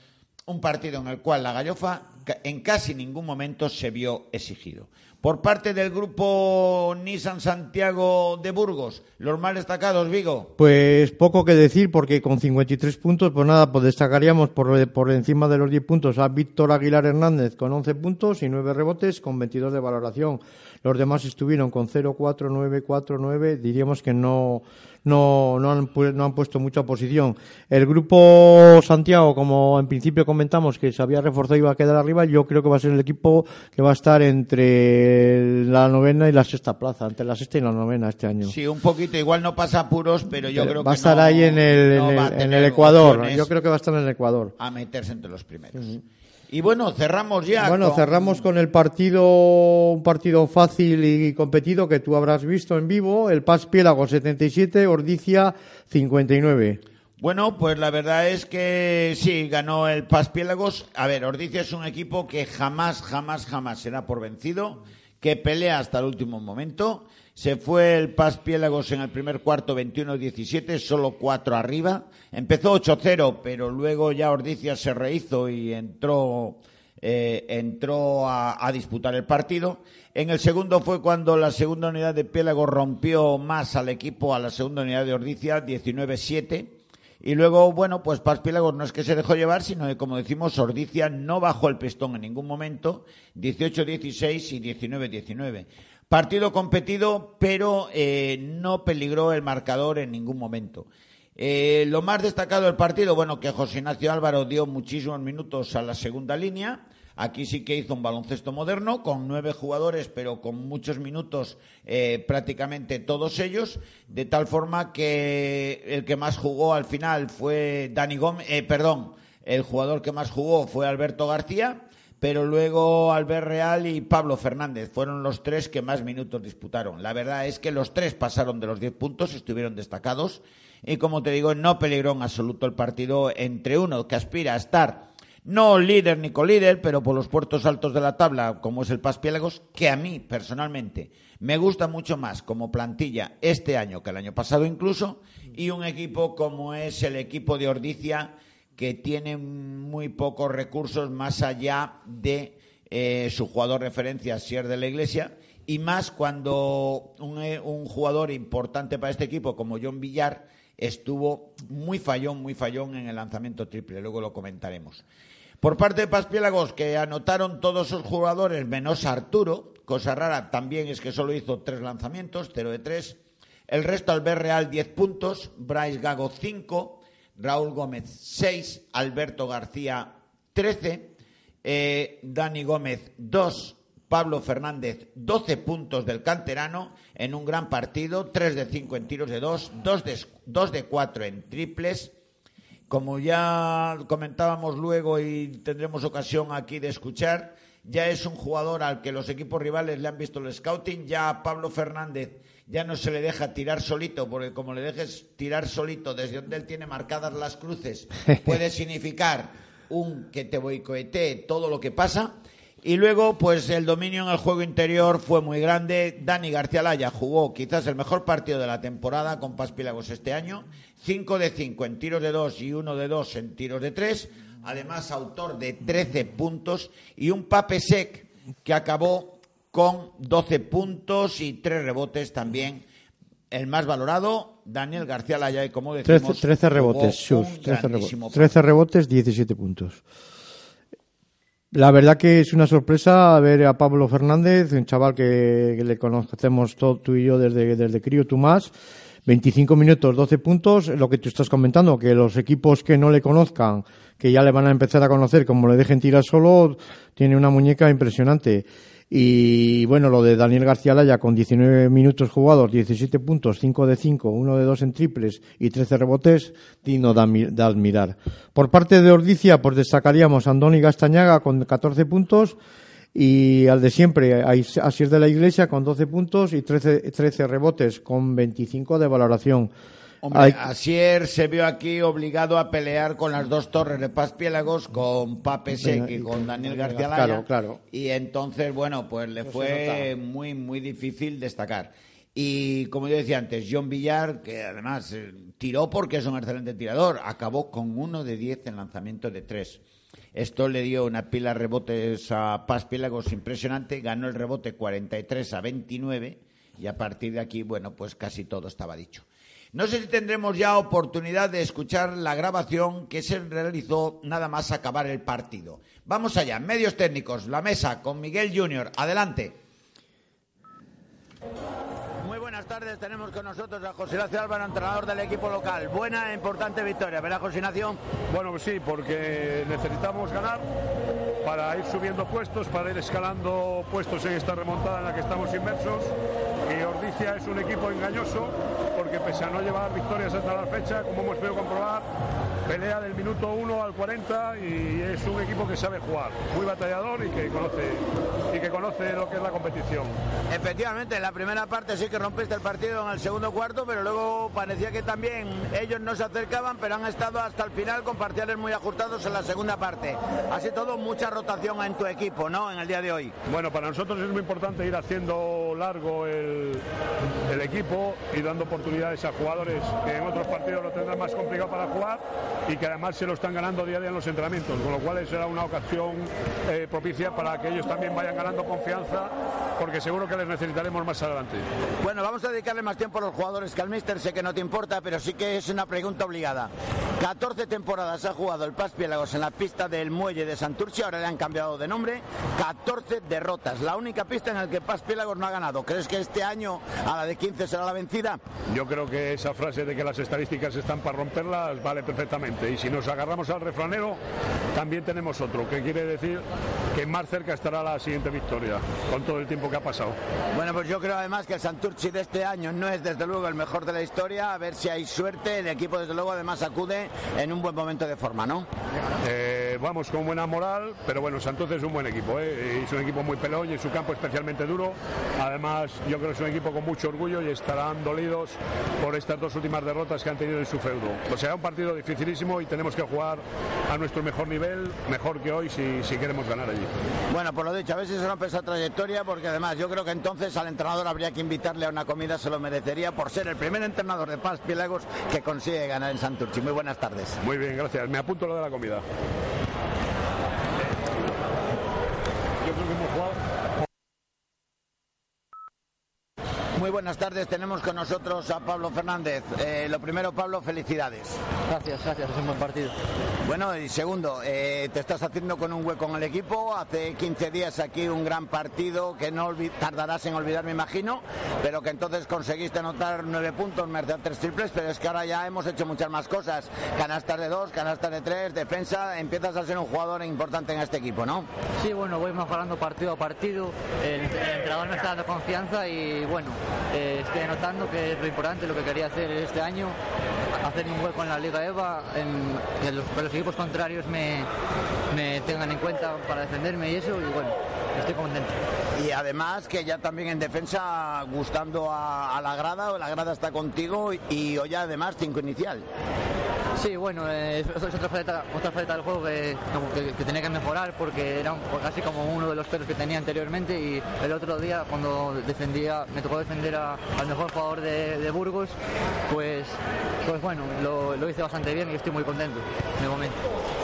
Speaker 4: un partido en el cual la Gallofa en casi ningún momento se vio exigido. Por parte del grupo Nissan Santiago de Burgos, los más destacados, Vigo.
Speaker 5: Pues poco que decir, porque con 53 puntos, pues nada, pues destacaríamos por, por encima de los 10 puntos a Víctor Aguilar Hernández con 11 puntos y 9 rebotes con 22 de valoración. Los demás estuvieron con 0, 4, 9, 4, 9. Diríamos que no, no, no, han, no han puesto mucha posición. El grupo Santiago, como en principio comentamos que se había reforzado y iba a quedar arriba, yo creo que va a ser el equipo que va a estar entre la novena y la sexta plaza, entre la sexta y la novena este año.
Speaker 4: Sí, un poquito, igual no pasa apuros, pero yo
Speaker 5: Pero
Speaker 4: creo
Speaker 5: va a
Speaker 4: que
Speaker 5: estar
Speaker 4: no-
Speaker 5: ahí en el,
Speaker 4: no
Speaker 5: en
Speaker 4: va a
Speaker 5: el, en
Speaker 4: tener
Speaker 5: el Ecuador. Yo creo que va a estar en el Ecuador.
Speaker 4: a meterse entre los primeros. Y bueno, cerramos ya.
Speaker 5: Bueno,
Speaker 4: con-
Speaker 5: cerramos con el partido, un partido fácil y competido que tú habrás visto en vivo, el Paz Piélago 77, Ordicia 59.
Speaker 4: Bueno, pues la verdad es que sí, ganó el Paspiélagos. A ver, Ordicia es un equipo que jamás, jamás, jamás será por vencido, que pelea hasta el último momento. Se fue el Paspiélagos en el primer cuarto 21-17, solo cuatro arriba. Empezó 8-0, pero luego ya Ordicia se rehizo y entró, eh, entró a, disputar el partido. En el segundo fue cuando la segunda unidad de Piélago rompió más al equipo, a la segunda unidad de Ordicia, 19-7. Y luego, bueno, pues Paspílagos no es que se dejó llevar, sino que, como decimos, Ordicia no bajó el pistón en ningún momento, 18-16 y 19-19. Partido competido, pero eh, no peligró el marcador en ningún momento. Eh, lo más destacado del partido, bueno, que José Ignacio Álvaro dio muchísimos minutos a la segunda línea. Aquí sí que hizo un baloncesto moderno con nueve jugadores, pero con muchos minutos eh, prácticamente todos ellos, de tal forma que el que más jugó al final fue Dani Gómez, eh, perdón, el jugador que más jugó fue Alberto García, pero luego Albert Real y Pablo Fernández fueron los tres que más minutos disputaron. La verdad es que los tres pasaron de los 10 puntos, estuvieron destacados y como te digo, no peligró en absoluto el partido entre uno que aspira a estar no líder ni colíder, pero por los puertos altos de la tabla, como es el Paspiélagos, que a mí personalmente me gusta mucho más como plantilla este año que el año pasado incluso, y un equipo como es el equipo de Ordicia, que tiene muy pocos recursos más allá de eh, su jugador referencia, Sier de la Iglesia, y más cuando un, eh, un jugador importante para este equipo como John Villar estuvo muy fallón, muy fallón en el lanzamiento triple, luego lo comentaremos. Por parte de Paspiélagos, que anotaron todos sus jugadores menos Arturo, cosa rara también es que solo hizo tres lanzamientos, cero de tres. El resto, Albert Real, 10 puntos, Bryce Gago, 5, Raúl Gómez, 6, Alberto García, 13, eh, Dani Gómez, 2, Pablo Fernández, 12 puntos del canterano en un gran partido, 3 de 5 en tiros de 2, 2 de, 2 de 4 en triples. Como ya comentábamos luego y tendremos ocasión aquí de escuchar, ya es un jugador al que los equipos rivales le han visto el scouting, ya Pablo Fernández ya no se le deja tirar solito, porque como le dejes tirar solito desde donde él tiene marcadas las cruces, puede significar un que te boicoetee todo lo que pasa. Y luego, pues el dominio en el juego interior fue muy grande. Dani García Laya jugó quizás el mejor partido de la temporada con Paspílagos este año. 5 de 5 en tiros de 2 y 1 de 2 en tiros de 3. Además, autor de 13 puntos y un Pape Sec que acabó con 12 puntos y 3 rebotes también. El más valorado, Daniel García Laya, y como
Speaker 5: 13,
Speaker 4: decimos,
Speaker 5: 13 rebotes,
Speaker 4: jugó
Speaker 5: Chus,
Speaker 4: un
Speaker 5: 13,
Speaker 4: grandísimo
Speaker 5: rebotes, 13 rebotes, 17 puntos. La verdad que es una sorpresa ver a Pablo Fernández, un chaval que, que le conocemos todo, tú y yo desde, desde crío, tú más. 25 minutos, 12 puntos, lo que tú estás comentando, que los equipos que no le conozcan, que ya le van a empezar a conocer, como le dejen tirar solo, tiene una muñeca impresionante. Y bueno, lo de Daniel García Laya con 19 minutos jugados, 17 puntos, 5 de 5, 1 de 2 en triples y 13 rebotes, digno de, admi- de admirar. Por parte de Ordicia, pues destacaríamos a Andoni Gastañaga con 14 puntos y al de siempre, a Is- Asier de la Iglesia con 12 puntos y 13, 13 rebotes con 25 de valoración.
Speaker 4: Hombre,
Speaker 5: Hay-
Speaker 4: Asier se vio aquí obligado a pelear con las dos torres de Paz Piélagos, con Pape Sec y con Daniel García Laya.
Speaker 5: Claro, claro.
Speaker 4: Y entonces, bueno, pues le fue muy, muy difícil destacar. Y como yo decía antes, John Villar, que además eh, tiró porque es un excelente tirador, acabó con uno de 10 en lanzamiento de tres. Esto le dio una pila de rebotes a Paz Piélagos impresionante, ganó el rebote 43 a 29 y a partir de aquí, bueno, pues casi todo estaba dicho. No sé si tendremos ya oportunidad de escuchar la grabación que se realizó nada más acabar el partido. Vamos allá, medios técnicos, la mesa con Miguel Junior. Adelante. Muy buenas tardes, tenemos con nosotros a José Ignacio Álvaro, entrenador del equipo local. Buena e importante victoria, ¿verdad, José Ignacio?
Speaker 6: Bueno, pues sí, porque necesitamos ganar para ir subiendo puestos, para ir escalando puestos en esta remontada en la que estamos inmersos. Ordicia es un equipo engañoso porque pese a no llevar victorias hasta la fecha, como hemos podido comprobar, pelea del minuto 1 al 40 y es un equipo que sabe jugar, muy batallador y que conoce y que conoce lo que es la competición.
Speaker 4: Efectivamente, en la primera parte sí que rompiste el partido en el segundo cuarto, pero luego parecía que también ellos no se acercaban, pero han estado hasta el final con parciales muy ajustados en la segunda parte. Así todo, mucha rotación en tu equipo, ¿no? En el día de hoy.
Speaker 6: Bueno, para nosotros es muy importante ir haciendo largo el, el equipo y dando oportunidades a jugadores que en otros partidos lo tendrán más complicado para jugar y que además se lo están ganando día a día en los entrenamientos, con lo cual será una ocasión eh, propicia para que ellos también vayan ganando confianza, porque seguro que les necesitaremos más adelante.
Speaker 4: Bueno, vamos a dedicarle más tiempo a los jugadores que al míster, sé que no te importa, pero sí que es una pregunta obligada. 14 temporadas ha jugado el Paz Piélagos en la pista del muelle de Santurce, ahora le han cambiado de nombre, 14 derrotas, la única pista en la que Paz Piélagos no ha ganado. ¿Crees que este año a la de 15 será la vencida?
Speaker 6: Yo creo que esa frase de que las estadísticas están para romperlas vale perfectamente. Y si nos agarramos al refranero, también tenemos otro, que quiere decir que más cerca estará la siguiente victoria, con todo el tiempo que ha pasado.
Speaker 4: Bueno, pues yo creo además que el Santurci de este año no es desde luego el mejor de la historia, a ver si hay suerte, el equipo desde luego además acude en un buen momento de forma, ¿no?
Speaker 6: Eh, Eh, vamos con buena moral, pero bueno, Santos es un buen equipo, ¿eh? es un equipo muy pelón y en su campo especialmente duro. Además, yo creo que es un equipo con mucho orgullo y estarán dolidos por estas dos últimas derrotas que han tenido en su feudo. O sea, un partido dificilísimo y tenemos que jugar a nuestro mejor nivel, mejor que hoy si, si queremos ganar allí.
Speaker 4: Bueno, por lo dicho, a ver si se rompe esa trayectoria, porque además yo creo que entonces al entrenador habría que invitarle a una comida, se lo merecería por ser el primer entrenador de Paz Piélagos que consigue ganar en Santurchi. Muy buenas tardes.
Speaker 6: Muy bien, gracias. Me apunto lo de la comida. Yo creo que hemos jugado.
Speaker 4: Muy buenas tardes, tenemos con nosotros a Pablo Fernández. Eh, lo primero, Pablo, felicidades.
Speaker 7: Gracias, gracias, es un buen partido.
Speaker 4: Bueno, y segundo, eh, te estás haciendo con un hueco en el equipo. Hace 15 días aquí un gran partido que no tardarás en olvidar, me imagino, pero que entonces conseguiste anotar nueve puntos, merced a tres triples, pero es que ahora ya hemos hecho muchas más cosas. Canastas de dos, canastas de tres, defensa. Empiezas a ser un jugador importante en este equipo, ¿no?
Speaker 7: Sí, bueno, voy mejorando partido a partido. El, el entrenador me está dando confianza y bueno, eh, estoy notando que es lo importante, lo que quería hacer este año, hacer un hueco en la Liga EVA, en, que, los, que los equipos contrarios me, me tengan en cuenta para defenderme y eso, y bueno, estoy contento.
Speaker 4: Y además que ya también en defensa gustando a, a la grada, o la grada está contigo y hoy además cinco inicial.
Speaker 7: Sí, bueno, eh, es otra faceta, otra faceta del juego que, que- que tenía que mejorar porque era un- casi como uno de los pelos que tenía anteriormente y el otro día cuando defendía, me tocó defender a- al mejor jugador de, de Burgos, pues, pues bueno, lo, lo hice bastante bien y estoy muy contento de momento.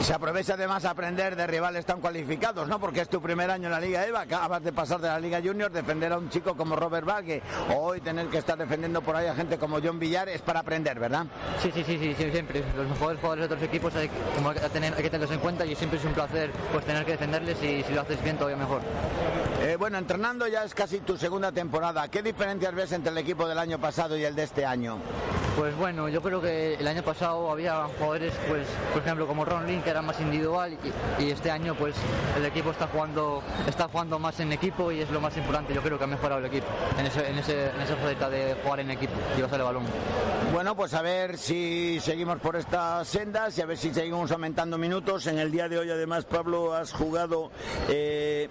Speaker 4: Se aprovecha además a aprender de rivales tan cualificados, ¿no? Porque es tu primer año en la Liga EVA, acabas de pasar de la Liga Junior, defender a un chico como Robert Vague, o hoy tener que estar defendiendo por ahí a gente como John Villar es para aprender, ¿verdad?
Speaker 7: Sí, sí, sí, sí, sí, siempre. Los mejores jugadores de otros equipos hay, que- tener, que tenerlos en cuenta y siempre es un placer pues tener que defenderles y si lo haces bien todavía mejor.
Speaker 4: Eh, bueno, entrenando ya es casi tu segunda temporada. ¿Qué diferencias ves entre el equipo del año pasado y el de este año?
Speaker 7: Pues bueno, yo creo que el año pasado había jugadores, pues, por ejemplo, como Ron Lin, que era más individual, y, este año, pues, el equipo está jugando, está jugando más en equipo y es lo más importante. Yo creo que ha mejorado el equipo en, ese, en, ese, en esa faceta de jugar en equipo y pasar el balón.
Speaker 4: Bueno, pues a ver si seguimos por estas sendas y a ver si seguimos aumentando minutos. En el día de hoy, además, Pablo, has jugado eh,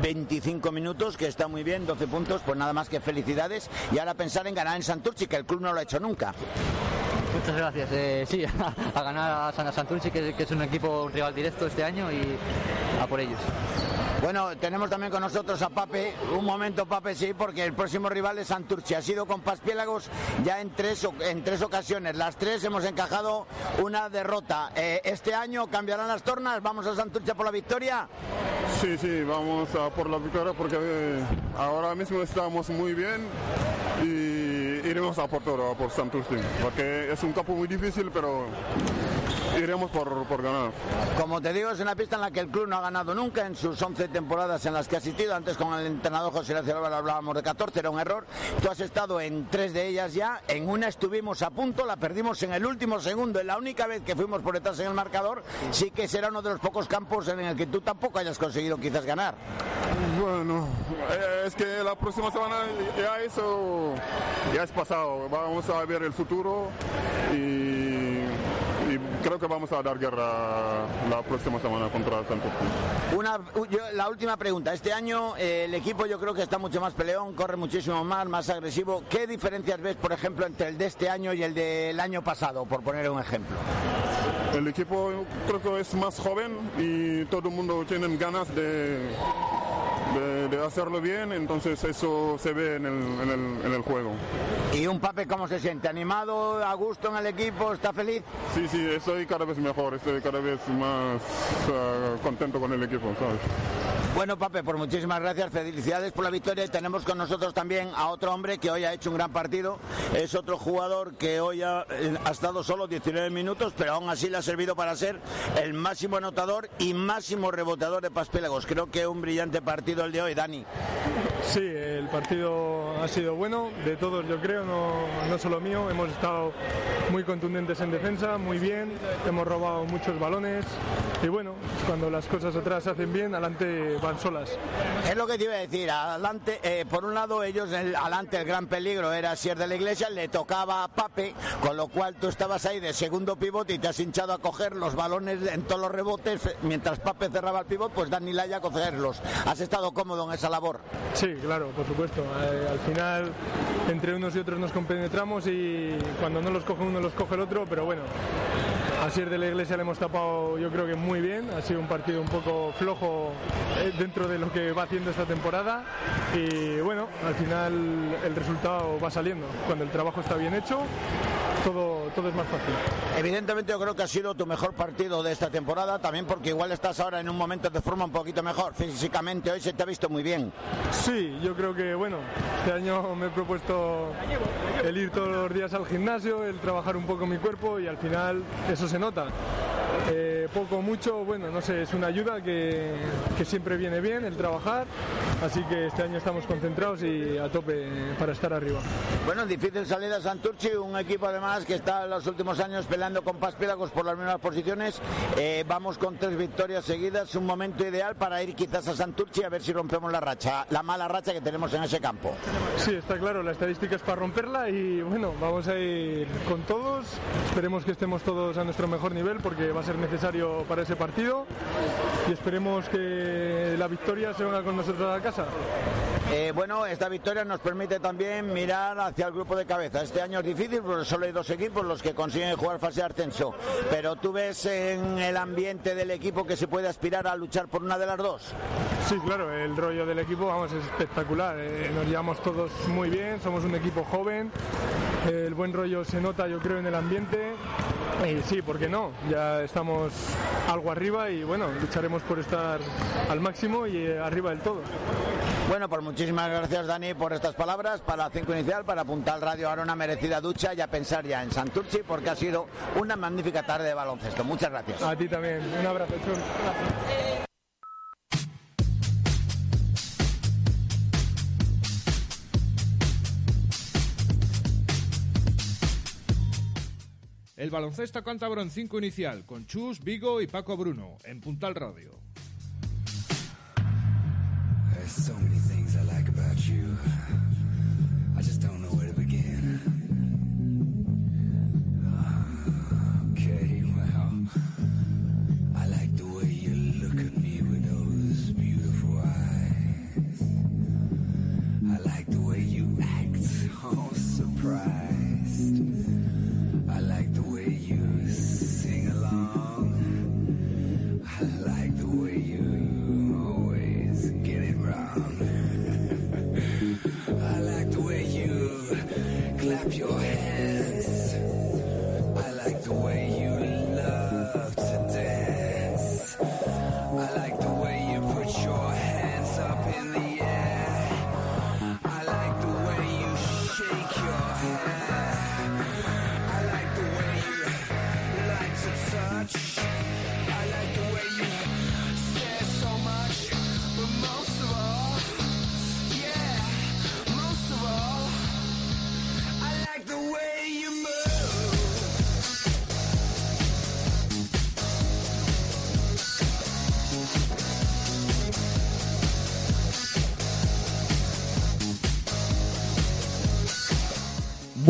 Speaker 4: 25 minutos, que está muy bien, 12 puntos, pues nada más que felicidades. Y ahora pensar en ganar en Santurchi, que el club no lo ha hecho nunca.
Speaker 7: Muchas gracias. Eh, sí, a ganar a San Santurci, que, es un equipo rival directo este año y a por ellos.
Speaker 4: Bueno, tenemos también con nosotros a Pape. Un momento, Pape, sí, porque el próximo rival es Santurchi. Ha sido con Paspiélagos ya en tres, en tres ocasiones. Las tres hemos encajado una derrota. Eh, este año cambiarán las tornas. Vamos a Santurchi por la victoria.
Speaker 8: Sí, sí, vamos a por la victoria porque eh, ahora mismo estamos muy bien y iremos a por todo, a por Santurce, porque es un campo muy difícil, pero iremos por, por ganar.
Speaker 4: Como te digo, es una pista en la que el club no ha ganado nunca en sus 11 temporadas en las que ha asistido. Antes con el entrenador José Ignacio Álvaro hablábamos de 14, era un error. Tú has estado en tres de ellas ya. En una estuvimos a punto, la perdimos en el último segundo. En la única vez que fuimos por detrás en el marcador, sí que será uno de los pocos campos en el que tú tampoco hayas conseguido quizás ganar.
Speaker 8: Bueno, eh, es que la próxima semana ya eso ya es pasado. Vamos a ver el futuro y, y creo que vamos a dar guerra la próxima semana contra Santurce.
Speaker 4: Una, yo- la última pregunta. Este año eh, el equipo yo creo que está mucho más peleón, corre muchísimo más, más agresivo. ¿Qué diferencias ves, por ejemplo, entre el de este año y el del año pasado, por poner un ejemplo?
Speaker 8: El equipo creo que es más joven y todo el mundo tiene ganas de, de, de hacerlo bien, entonces eso se ve en el, en el, en el juego.
Speaker 4: ¿Y un Pape cómo se siente? ¿Animado, a gusto en el equipo? ¿Está feliz?
Speaker 8: Sí, sí, estoy cada vez mejor, estoy cada vez más eh, contento con el equipo, ¿sabes?
Speaker 4: Bueno, Pape, por muchísimas gracias, felicidades por la victoria y tenemos con nosotros también a otro hombre que hoy ha hecho un gran partido. Es otro jugador que hoy ha, eh, ha estado solo 19 minutos, pero aún así le ha servido para ser el máximo anotador y máximo reboteador de Paspélagos. Creo que un brillante partido el de hoy, Dani.
Speaker 9: Sí, el partido ha sido bueno, de todos yo creo, no, no solo mío. Hemos estado muy contundentes en defensa, muy bien, hemos robado muchos balones y bueno, cuando las cosas atrás se hacen bien, adelante van solas.
Speaker 4: Es lo que te iba a decir. Adelante, eh, por un lado, ellos, el, adelante, el gran peligro era Sier de la Iglesia, le tocaba a Pape, con lo cual tú estabas ahí de segundo pivote y te has hinchado a coger los balones en todos los rebotes, mientras Pape cerraba el pivote, pues Dani Laya a cogerlos. ¿Has estado cómodo en esa labor?
Speaker 9: Sí, claro, por supuesto. Eh, al final, entre unos y otros nos compenetramos y cuando no los coge uno, los coge el otro, pero bueno. A Sier de la Iglesia le hemos tapado, yo creo que muy bien. Ha sido un partido un poco flojo eh, dentro de lo que va haciendo esta temporada. Y bueno, al final el resultado va saliendo. Cuando el trabajo está bien hecho, todo, todo es más fácil.
Speaker 4: Evidentemente yo creo que ha sido tu mejor partido de esta temporada, también porque igual estás ahora en un momento de forma un poquito mejor. Físicamente hoy se te ha visto muy bien.
Speaker 9: Sí, yo creo que bueno, este año me he propuesto el ir todos los días al gimnasio, el trabajar un poco mi cuerpo y al final eso se nota. Eh, poco o mucho, bueno, no sé, es una ayuda que, que siempre viene bien el trabajar, así que este año estamos concentrados y a tope para estar arriba.
Speaker 4: Bueno, difícil salida a Santurci, un equipo además que está en los últimos años peleando con Paspélagos por las mismas posiciones. Eh, vamos con tres victorias seguidas, un momento ideal para ir quizás a Santurci a ver si rompemos la racha, la mala racha que tenemos en ese campo.
Speaker 9: Sí, está claro, la estadística es para romperla y bueno, vamos a ir con todos, esperemos que estemos todos a nuestro mejor nivel porque va a ser necesario para ese partido y esperemos que la victoria se venga con nosotros a casa.
Speaker 4: Eh, bueno, esta victoria nos permite también mirar hacia el grupo de cabeza. Este año es difícil porque solo hay dos equipos los que consiguen jugar fase de ascenso. Pero tú ves en el ambiente del equipo que se puede aspirar a luchar por una de las dos.
Speaker 9: Sí, claro, el rollo del equipo vamos, es espectacular. eh, nos llevamos todos muy bien, somos un equipo joven. el buen rollo se nota, yo creo, en el ambiente. Y sí, ¿por qué no? Ya estamos algo arriba y bueno, lucharemos por estar al máximo y eh, arriba del todo.
Speaker 4: Bueno, pues muchísimas gracias Dani por estas palabras. Para la 5 inicial, para apuntar radio ahora una merecida ducha y a pensar ya en Santurci porque ha sido una magnífica tarde de baloncesto. Muchas gracias.
Speaker 9: A ti también, un abrazo, Chus.
Speaker 3: El baloncesto cántabro en 5 inicial, con Chus, Vigo y Paco Bruno, en Puntal Radio.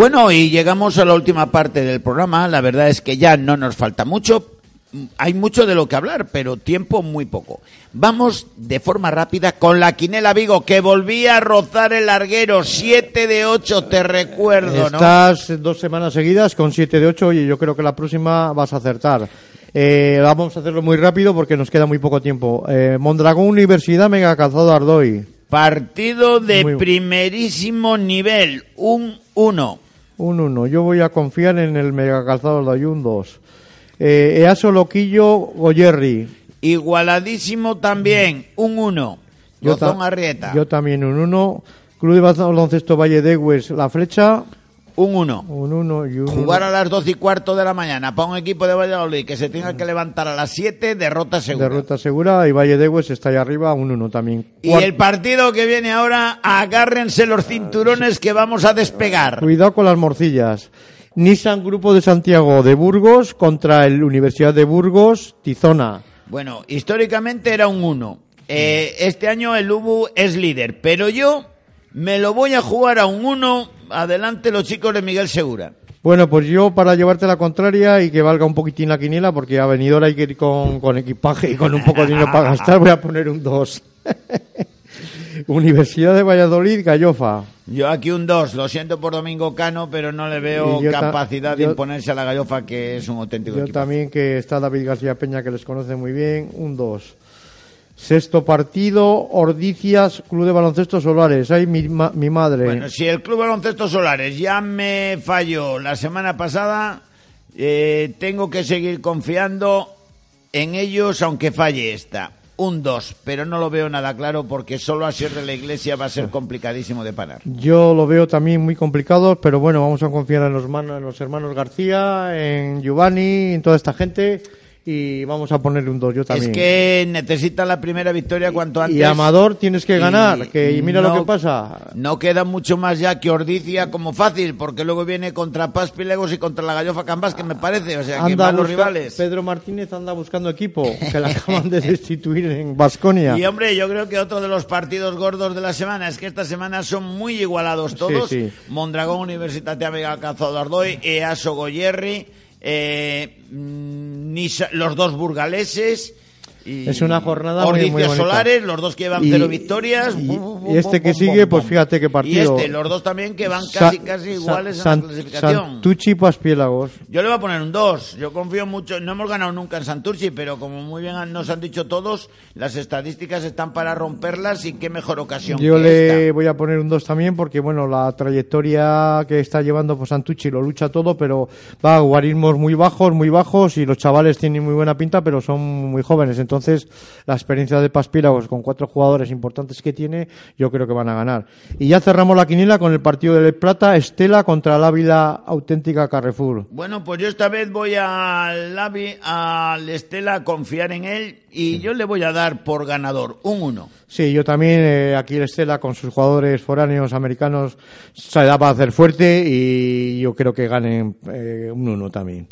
Speaker 4: Bueno, y llegamos a la última parte del programa. La verdad es que ya no nos falta mucho. Hay mucho de lo que hablar, pero tiempo muy poco. Vamos de forma rápida con la Quinela Vigo, que volvía a rozar el larguero. 7 de 8, te recuerdo, ¿no?
Speaker 5: Estás dos semanas seguidas con 7 de 8 y yo creo que la próxima vas a acertar. Eh, vamos a hacerlo muy rápido porque nos queda muy poco tiempo. Eh, Mondragón Universidad Mega Calzado Ardoy.
Speaker 4: Partido de
Speaker 5: Muy-
Speaker 4: primerísimo nivel, un 1.
Speaker 5: Un 1. Yo voy a confiar en el Mega Calzado Ardoy, un 2. Eh, Easo Loquillo Goyerri.
Speaker 4: Igualadísimo también, un 1.
Speaker 5: Yo ta-
Speaker 4: Arrieta,
Speaker 5: Yo también un 1. Club de Baloncesto Valle de Hues, La Flecha,
Speaker 4: un 1.
Speaker 5: un 1 y un
Speaker 4: Jugar
Speaker 5: uno.
Speaker 4: a las 12 y cuarto de la mañana para un equipo de Valladolid que se tenga que levantar a las 7, derrota segura.
Speaker 5: Derrota segura y Valle de Hues está ahí arriba, un 1 también.
Speaker 4: Y el partido que viene ahora, agárrense los cinturones que vamos a despegar.
Speaker 5: Cuidado con las morcillas. Nissan Grupo de Santiago de Burgos contra el Universidad de Burgos, Tizona.
Speaker 4: Bueno, históricamente era un 1. Eh, este año el Ubu es líder, pero yo me lo voy a jugar a un 1. Adelante los chicos de Miguel Segura.
Speaker 5: Bueno, pues yo para llevarte la contraria y que valga un poquitín la quiniela, porque a venidor hay que ir con, con equipaje y con un poco de dinero para gastar, voy a poner un 2. Universidad de Valladolid, Gallofa.
Speaker 4: Yo aquí un 2, lo siento por Domingo Cano, pero no le veo capacidad de
Speaker 5: yo-
Speaker 4: imponerse a la gallofa, que es un auténtico
Speaker 5: Yo
Speaker 4: equipo.
Speaker 5: también, que está David García Peña, que les conoce muy bien, un 2. Sexto partido, Ordicias, Club de Baloncesto Solares. Ay, mi, ma- mi madre.
Speaker 4: Bueno, si el Club Baloncesto Solares ya me falló la semana pasada, eh, tengo que seguir confiando en ellos, aunque falle esta. Un 2, pero no lo veo nada claro porque solo a ser de la iglesia va a ser complicadísimo de parar.
Speaker 5: Yo lo veo también muy complicado, pero bueno, vamos a confiar en los, en los hermanos García, en Giovanni, en toda esta gente y vamos a ponerle un 2 yo también.
Speaker 4: Es que necesita la primera victoria cuanto antes.
Speaker 5: y Amador tienes que ganar, que y mira lo
Speaker 4: no-
Speaker 5: que pasa.
Speaker 4: No queda mucho más ya que Ordicia como fácil, porque luego viene contra Paz Pilegos y contra la Gallofa Cambás, que me parece, o sea, que
Speaker 5: Anda
Speaker 4: malos
Speaker 5: busca-
Speaker 4: rivales.
Speaker 5: Pedro Martínez anda buscando equipo, que la acaban de destituir en Basconia.
Speaker 4: Y hombre, yo creo que otro de los partidos gordos de la semana es que esta semana son muy igualados todos.
Speaker 5: Sí, sí.
Speaker 4: Mondragón, Universitat Amiga Calzado Ardoy, EASO Goyerri, eh, mm, Nisa- los dos burgaleses. Y
Speaker 5: Es una jornada muy- muy bonita.
Speaker 4: Solares, los dos que llevan
Speaker 5: Y-
Speaker 4: cero victorias.
Speaker 5: y-
Speaker 4: Bum, bum,
Speaker 5: y este
Speaker 4: bum,
Speaker 5: que sigue, pues fíjate qué
Speaker 4: Y
Speaker 5: partido.
Speaker 4: este, los dos también que van
Speaker 5: Sa-
Speaker 4: casi, casi
Speaker 5: Sa-
Speaker 4: iguales en la clasificación.
Speaker 5: Santucci Paspiélagos.
Speaker 4: Yo le voy a poner un 2. Yo confío mucho. No hemos ganado nunca en Santurci, pero como muy bien nos han dicho todos, las estadísticas están para romperlas y qué mejor ocasión
Speaker 5: Yo
Speaker 4: que
Speaker 5: le
Speaker 4: esta.
Speaker 5: voy a poner un 2 también porque, bueno, la trayectoria que está llevando pues, Santucci lo lucha todo, pero va a guarismos muy bajos, muy bajos y los chavales tienen muy buena pinta, pero son muy jóvenes. Entonces, la experiencia de Paspíragos con cuatro jugadores importantes que tiene, yo creo que van a ganar. Y ya cerramos la quiniela con el partido de Plata, Estela contra el Ávila Auténtica Carrefour.
Speaker 4: Bueno, pues yo esta vez voy al al Estela a confiar en él y yo le voy a dar por ganador un 1.
Speaker 5: Sí, yo también, eh, aquí el Estela con sus jugadores foráneos americanos se da para hacer fuerte y yo creo que ganen eh, un 1 también.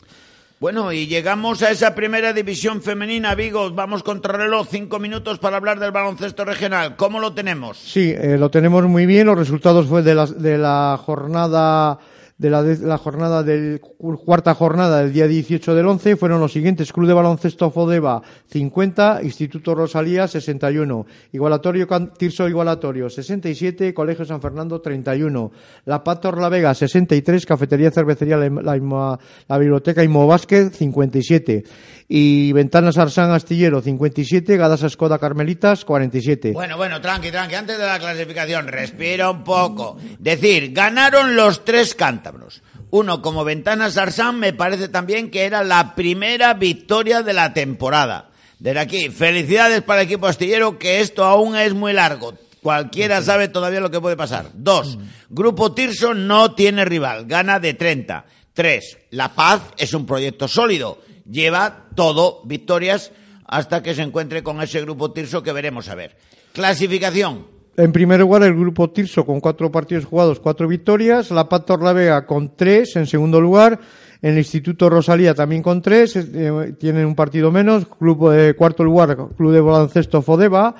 Speaker 4: Bueno, y llegamos a esa primera división femenina, Vigo. Vamos contra reloj, cinco minutos para hablar del baloncesto regional. ¿Cómo lo tenemos?
Speaker 5: Sí, eh, lo tenemos muy bien. Los resultados fue de la, de la jornada de la, de la jornada del cu- cuarta jornada del día 18 del 11 fueron los siguientes: Club de Baloncesto Fodeva 50, Instituto Rosalía 61, Igualatorio Tirso Igualatorio 67, Colegio San Fernando 31, La Paz La Vega 63, Cafetería Cervecería La, la, la Biblioteca Imo Vázquez 57 y Ventanas Arsán Astillero 57, Gadasa Escoda Carmelitas 47.
Speaker 4: Bueno, bueno, tranqui, tranqui. Antes de la clasificación, respira un poco. Decir, ganaron los tres cántabros. Uno, como Ventanas Arsán, me parece también que era la primera victoria de la temporada. Desde aquí, felicidades para el equipo astillero, que esto aún es muy largo. Cualquiera sabe todavía lo que puede pasar. Dos, Grupo Tirso no tiene rival, gana de 30. Tres, La Paz es un proyecto sólido, lleva todo victorias hasta que se encuentre con ese grupo Tirso que veremos a ver. Clasificación.
Speaker 5: En primer lugar, el grupo Tirso con cuatro partidos jugados, cuatro victorias. La Paz Torlavega con tres en segundo lugar. El Instituto Rosalía también con tres, eh, tienen un partido menos. De cuarto lugar, Club de Baloncesto Fodeva.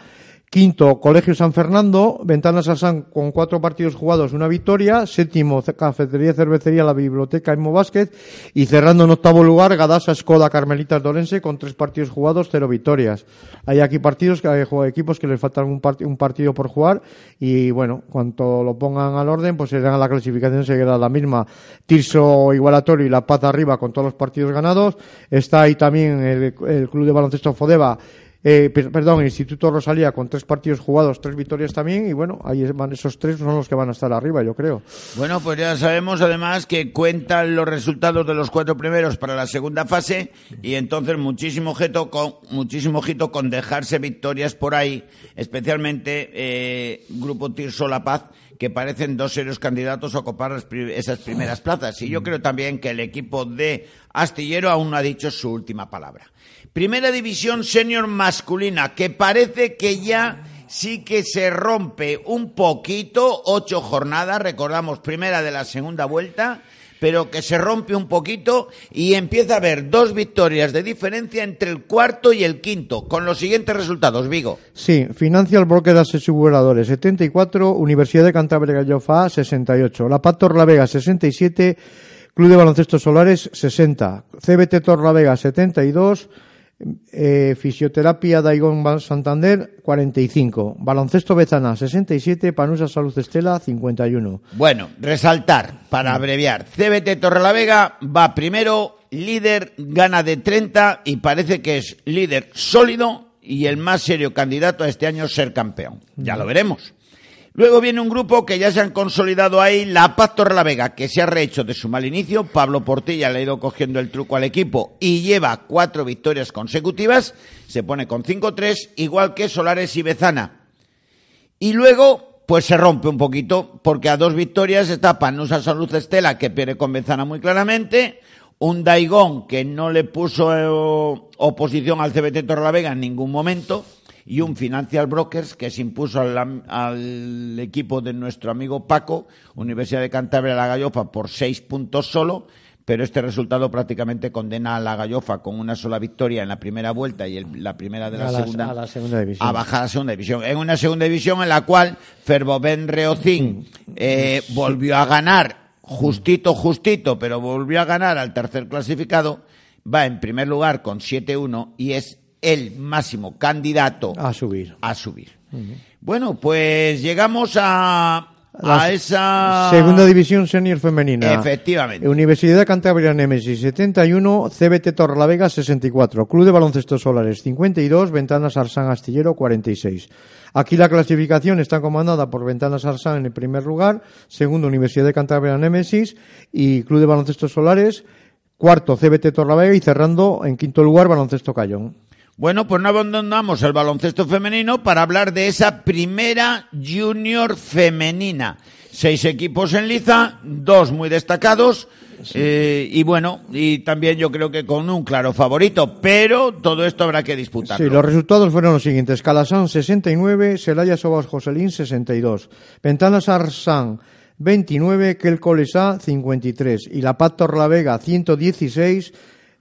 Speaker 5: Quinto, Colegio San Fernando. Ventanas Asán con cuatro partidos jugados, una victoria. Séptimo, Cafetería Cervecería, la Biblioteca Imo Vázquez. Y cerrando en octavo lugar, Gadasa Escoda Carmelitas Dorense con tres partidos jugados, cero victorias. Hay aquí partidos, que hay juego- equipos que les faltan un, un partido por jugar. Y bueno, cuanto lo pongan al orden, pues será la clasificación seguirá la misma. Tirso Igualatorio y La Paz arriba con todos los partidos ganados. Está ahí también el, el Club de Baloncesto Fodeva. Eh, per- perdón, Instituto Rosalía con tres partidos jugados, tres victorias también, y bueno, ahí van esos tres son los que van a estar arriba, yo creo.
Speaker 4: Bueno, pues ya sabemos además que cuentan los resultados de los cuatro primeros para la segunda fase y entonces muchísimo ojito con, muchísimo ojito con dejarse victorias por ahí, especialmente eh, Grupo Tirso La Paz, que parecen dos serios candidatos a ocupar esas primeras plazas. Y yo creo también que el equipo de Astillero aún no ha dicho su última palabra. Primera división senior masculina, que parece que ya sí que se rompe un poquito, ocho jornadas, recordamos, primera de la segunda vuelta, pero que se rompe un poquito y empieza a haber dos victorias de diferencia entre el cuarto y el quinto, con los siguientes resultados, Vigo.
Speaker 5: Sí, Financial Broker Aseguradores 74, Universidad de Cantabria Gallofa 68, La Paz Torlavega 67, Club de Baloncesto Solares 60, CBT Torlavega 72, eh, Fisioterapia Daigón Santander 45, Baloncesto Bezana 67, Panusa Salud Estela 51.
Speaker 4: Bueno, resaltar, para abreviar, CBT Torrelavega va primero, líder, gana de 30 y parece que es líder sólido y el más serio candidato a este año ser campeón. Ya lo veremos. Luego viene un grupo que ya se han consolidado ahí, La Paz Torrelavega, que se ha rehecho de su mal inicio. Pablo Portilla le ha ido cogiendo el truco al equipo y lleva cuatro victorias consecutivas. Se pone con 5-3, igual que Solares y Bezana. Y luego, pues se rompe un poquito, porque a dos victorias está Panusa Salud Estela, que pierde con Bezana muy claramente, un Daigón que no le puso eh, oposición al CBT Torrelavega en ningún momento, y un Financial Brokers que se impuso al, al equipo de nuestro amigo Paco, Universidad de Cantabria La Gallofa, por seis puntos solo, pero este resultado prácticamente condena a la Gallofa con una sola victoria en la primera vuelta y el- la primera de la,
Speaker 5: A la-
Speaker 4: segunda
Speaker 5: a la segunda división.
Speaker 4: a bajar a la segunda división. En una segunda división en la cual Ferboben Reocín eh, volvió a ganar justito, justito, pero volvió a ganar al tercer clasificado. Va en primer lugar con 7-1 y es el máximo candidato
Speaker 5: A subir.
Speaker 4: a subir. Bueno, pues llegamos a,
Speaker 5: La
Speaker 4: a esa
Speaker 5: Segunda División Senior Femenina.
Speaker 4: Efectivamente.
Speaker 5: Universidad de Cantabria Nemesis 71, CBT Torrelavega 64, Club de Baloncesto Solares 52, Ventanas Arsán Astillero 46. Aquí la clasificación está comandada por Ventanas Arsán en el primer lugar, segundo Universidad de Cantabria Nemesis y Club de Baloncesto Solares, cuarto CBT Torrelavega y cerrando en quinto lugar Baloncesto Cayón.
Speaker 4: Bueno, pues no abandonamos el baloncesto femenino para hablar de esa primera junior femenina. Seis equipos en liza, dos muy destacados. eh, y bueno, y también yo creo que con un claro favorito, pero todo esto habrá que disputarlo.
Speaker 5: Sí, los resultados fueron los siguientes. Calasán 69, Celaya Sobas Joselín 62, Ventanas Arsán 29, Kelcolesá 53 y La Paz Torlavega 116,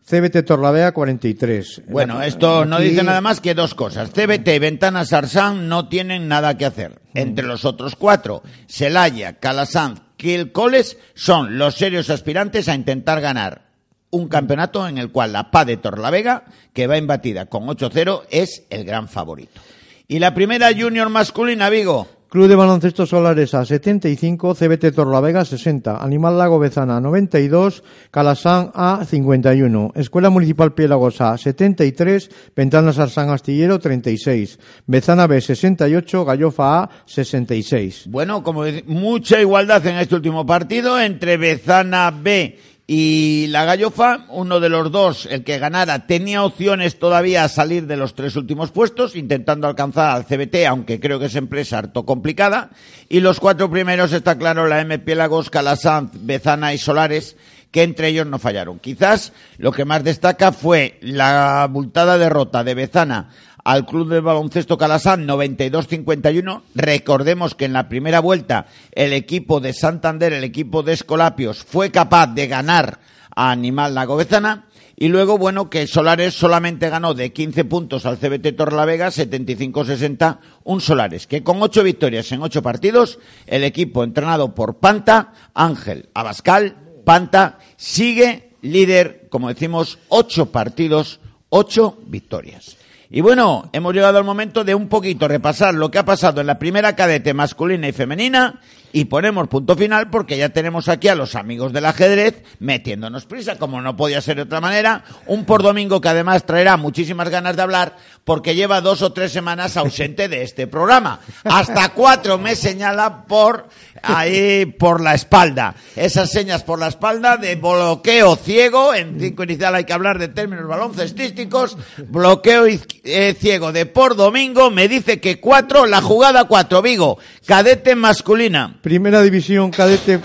Speaker 5: CBT Torlavega 43.
Speaker 4: Bueno, esto no dice nada más que dos cosas. CBT y Ventanas Arsán no tienen nada que hacer. Entre los otros cuatro, Celaya, Calasanz, Quilcoles son los serios aspirantes a intentar ganar un campeonato en el cual la PA de Torlavega, que va embatida con 8-0, es el gran favorito. Y la primera junior masculina, Vigo.
Speaker 5: Club de Baloncesto Solares a 75, CBT Torlavega 60, Animal Lago Bezana 92, Calasán A 51, Escuela Municipal Piélagos A 73, Ventanas Arsán Astillero 36, Bezana B 68, Gallofa A 66.
Speaker 4: Bueno, como mucha igualdad en este último partido entre Bezana B y la Gallofa. Uno de los dos, el que ganara, tenía opciones todavía a salir de los tres últimos puestos, intentando alcanzar al CBT, aunque creo que es empresa harto complicada. Y los cuatro primeros, está claro, la M. Piélagos, Calasanz, Bezana y Solares, que entre ellos no fallaron. Quizás lo que más destaca fue la abultada derrota de Bezana al Club de Baloncesto Calasán 92-51. Recordemos que en la primera vuelta el equipo de Santander, el equipo de Escolapios, fue capaz de ganar a Animal Lagovezana. Y luego, bueno, que Solares solamente ganó de 15 puntos al CBT Torlavega, 75-60, un Solares, que con ocho victorias en ocho partidos, el equipo entrenado por Panta, Ángel Abascal, Panta, sigue líder, como decimos, ocho partidos, ocho victorias. Y bueno, hemos llegado al momento de un poquito repasar lo que ha pasado en la primera cadete masculina y femenina y ponemos punto final porque ya tenemos aquí a los amigos del ajedrez metiéndonos prisa, como no podía ser de otra manera. Un por domingo que además traerá muchísimas ganas de hablar porque lleva dos o tres semanas ausente de este programa. Hasta cuatro me señala por ahí, por la espalda. Esas señas por la espalda de bloqueo ciego. En cinco inicial hay que hablar de términos baloncestísticos. Bloqueo eh, ciego de por domingo. Me dice que cuatro, la jugada cuatro. Vigo, cadete masculina.
Speaker 5: Primera División Cadete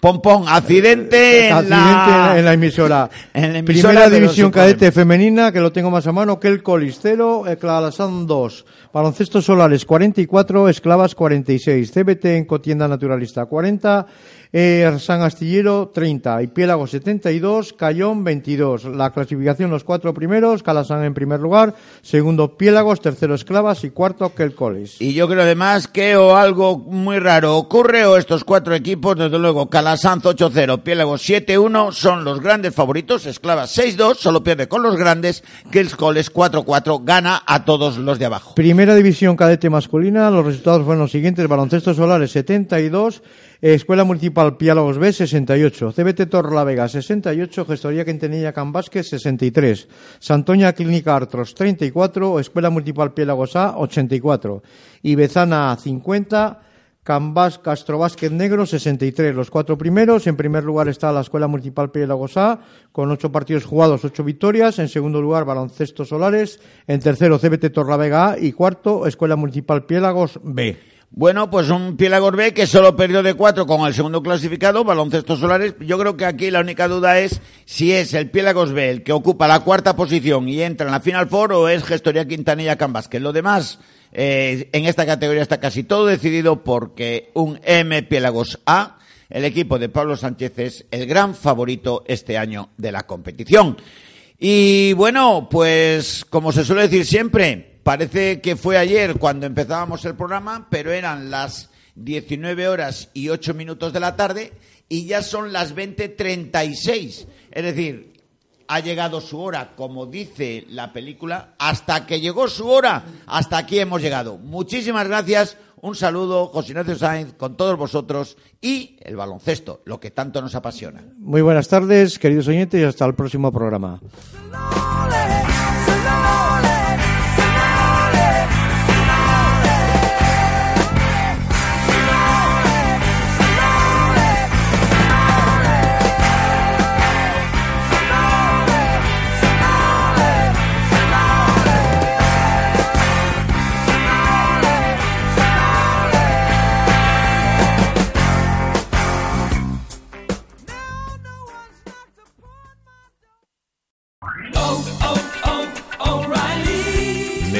Speaker 4: Pompón, accidente en
Speaker 5: Accidente
Speaker 4: la...
Speaker 5: en la emisora.
Speaker 4: en la emisora,
Speaker 5: Primera división cadete femenina, que lo tengo más a mano, que el Colistero, Clalasán 2, Baloncesto Solares 44, Esclavas 46, CBT en Cotienda Naturalista 40, eh, San Astillero 30, Piélago 72, Cayón 22. La clasificación, los cuatro primeros, Calasán en primer lugar, segundo Piélagos, tercero Esclavas. Y cuarto Kelcoles.
Speaker 4: Y yo creo además que o algo muy raro ocurre o estos cuatro equipos, desde luego, Calasanz 8-0, Piélagos 7-1, son los grandes favoritos, Esclavas 6-2, solo pierde con los grandes, Kelcoles 4-4, gana a todos los de abajo.
Speaker 5: Primera división cadete masculina, los resultados fueron los siguientes, Baloncesto Solares 72, Escuela Municipal Piálagos B 68, CBT Torlavega 68, Gestoría Quintanilla Can Vázquez 63, Santoña Clínica Artros 34, Escuela Municipal Piálagos A 84, Ibezana 50, Cambás Castro Vázquez Negro 63, los cuatro primeros. En primer lugar está la Escuela Municipal Piélagos A con ocho partidos jugados, ocho victorias. En segundo lugar Baloncesto Solares. En tercero CBT Torlavega A y cuarto Escuela Municipal Piélagos B.
Speaker 4: Bueno, pues un Piélagos B que solo perdió de cuatro con el segundo clasificado, Baloncesto Solares. Yo creo que aquí la única duda es si es el Piélagos B el que ocupa la cuarta posición y entra en la Final Four o es Gestoría Quintanilla Cambas. Que lo demás, eh, en esta categoría está casi todo decidido porque un M Piélagos A, el equipo de Pablo Sánchez es el gran favorito este año de la competición. Y bueno, pues como se suele decir siempre, Parece que fue ayer cuando empezábamos el programa, pero eran las 19 horas y 8 minutos de la tarde y ya son las 20.36. Es decir, ha llegado su hora, como dice la película, hasta que llegó su hora, hasta aquí hemos llegado. Muchísimas gracias, un saludo, José Ignacio Sáenz, con todos vosotros y el baloncesto, lo que tanto nos apasiona.
Speaker 5: Muy buenas tardes, queridos oyentes, y hasta el próximo programa.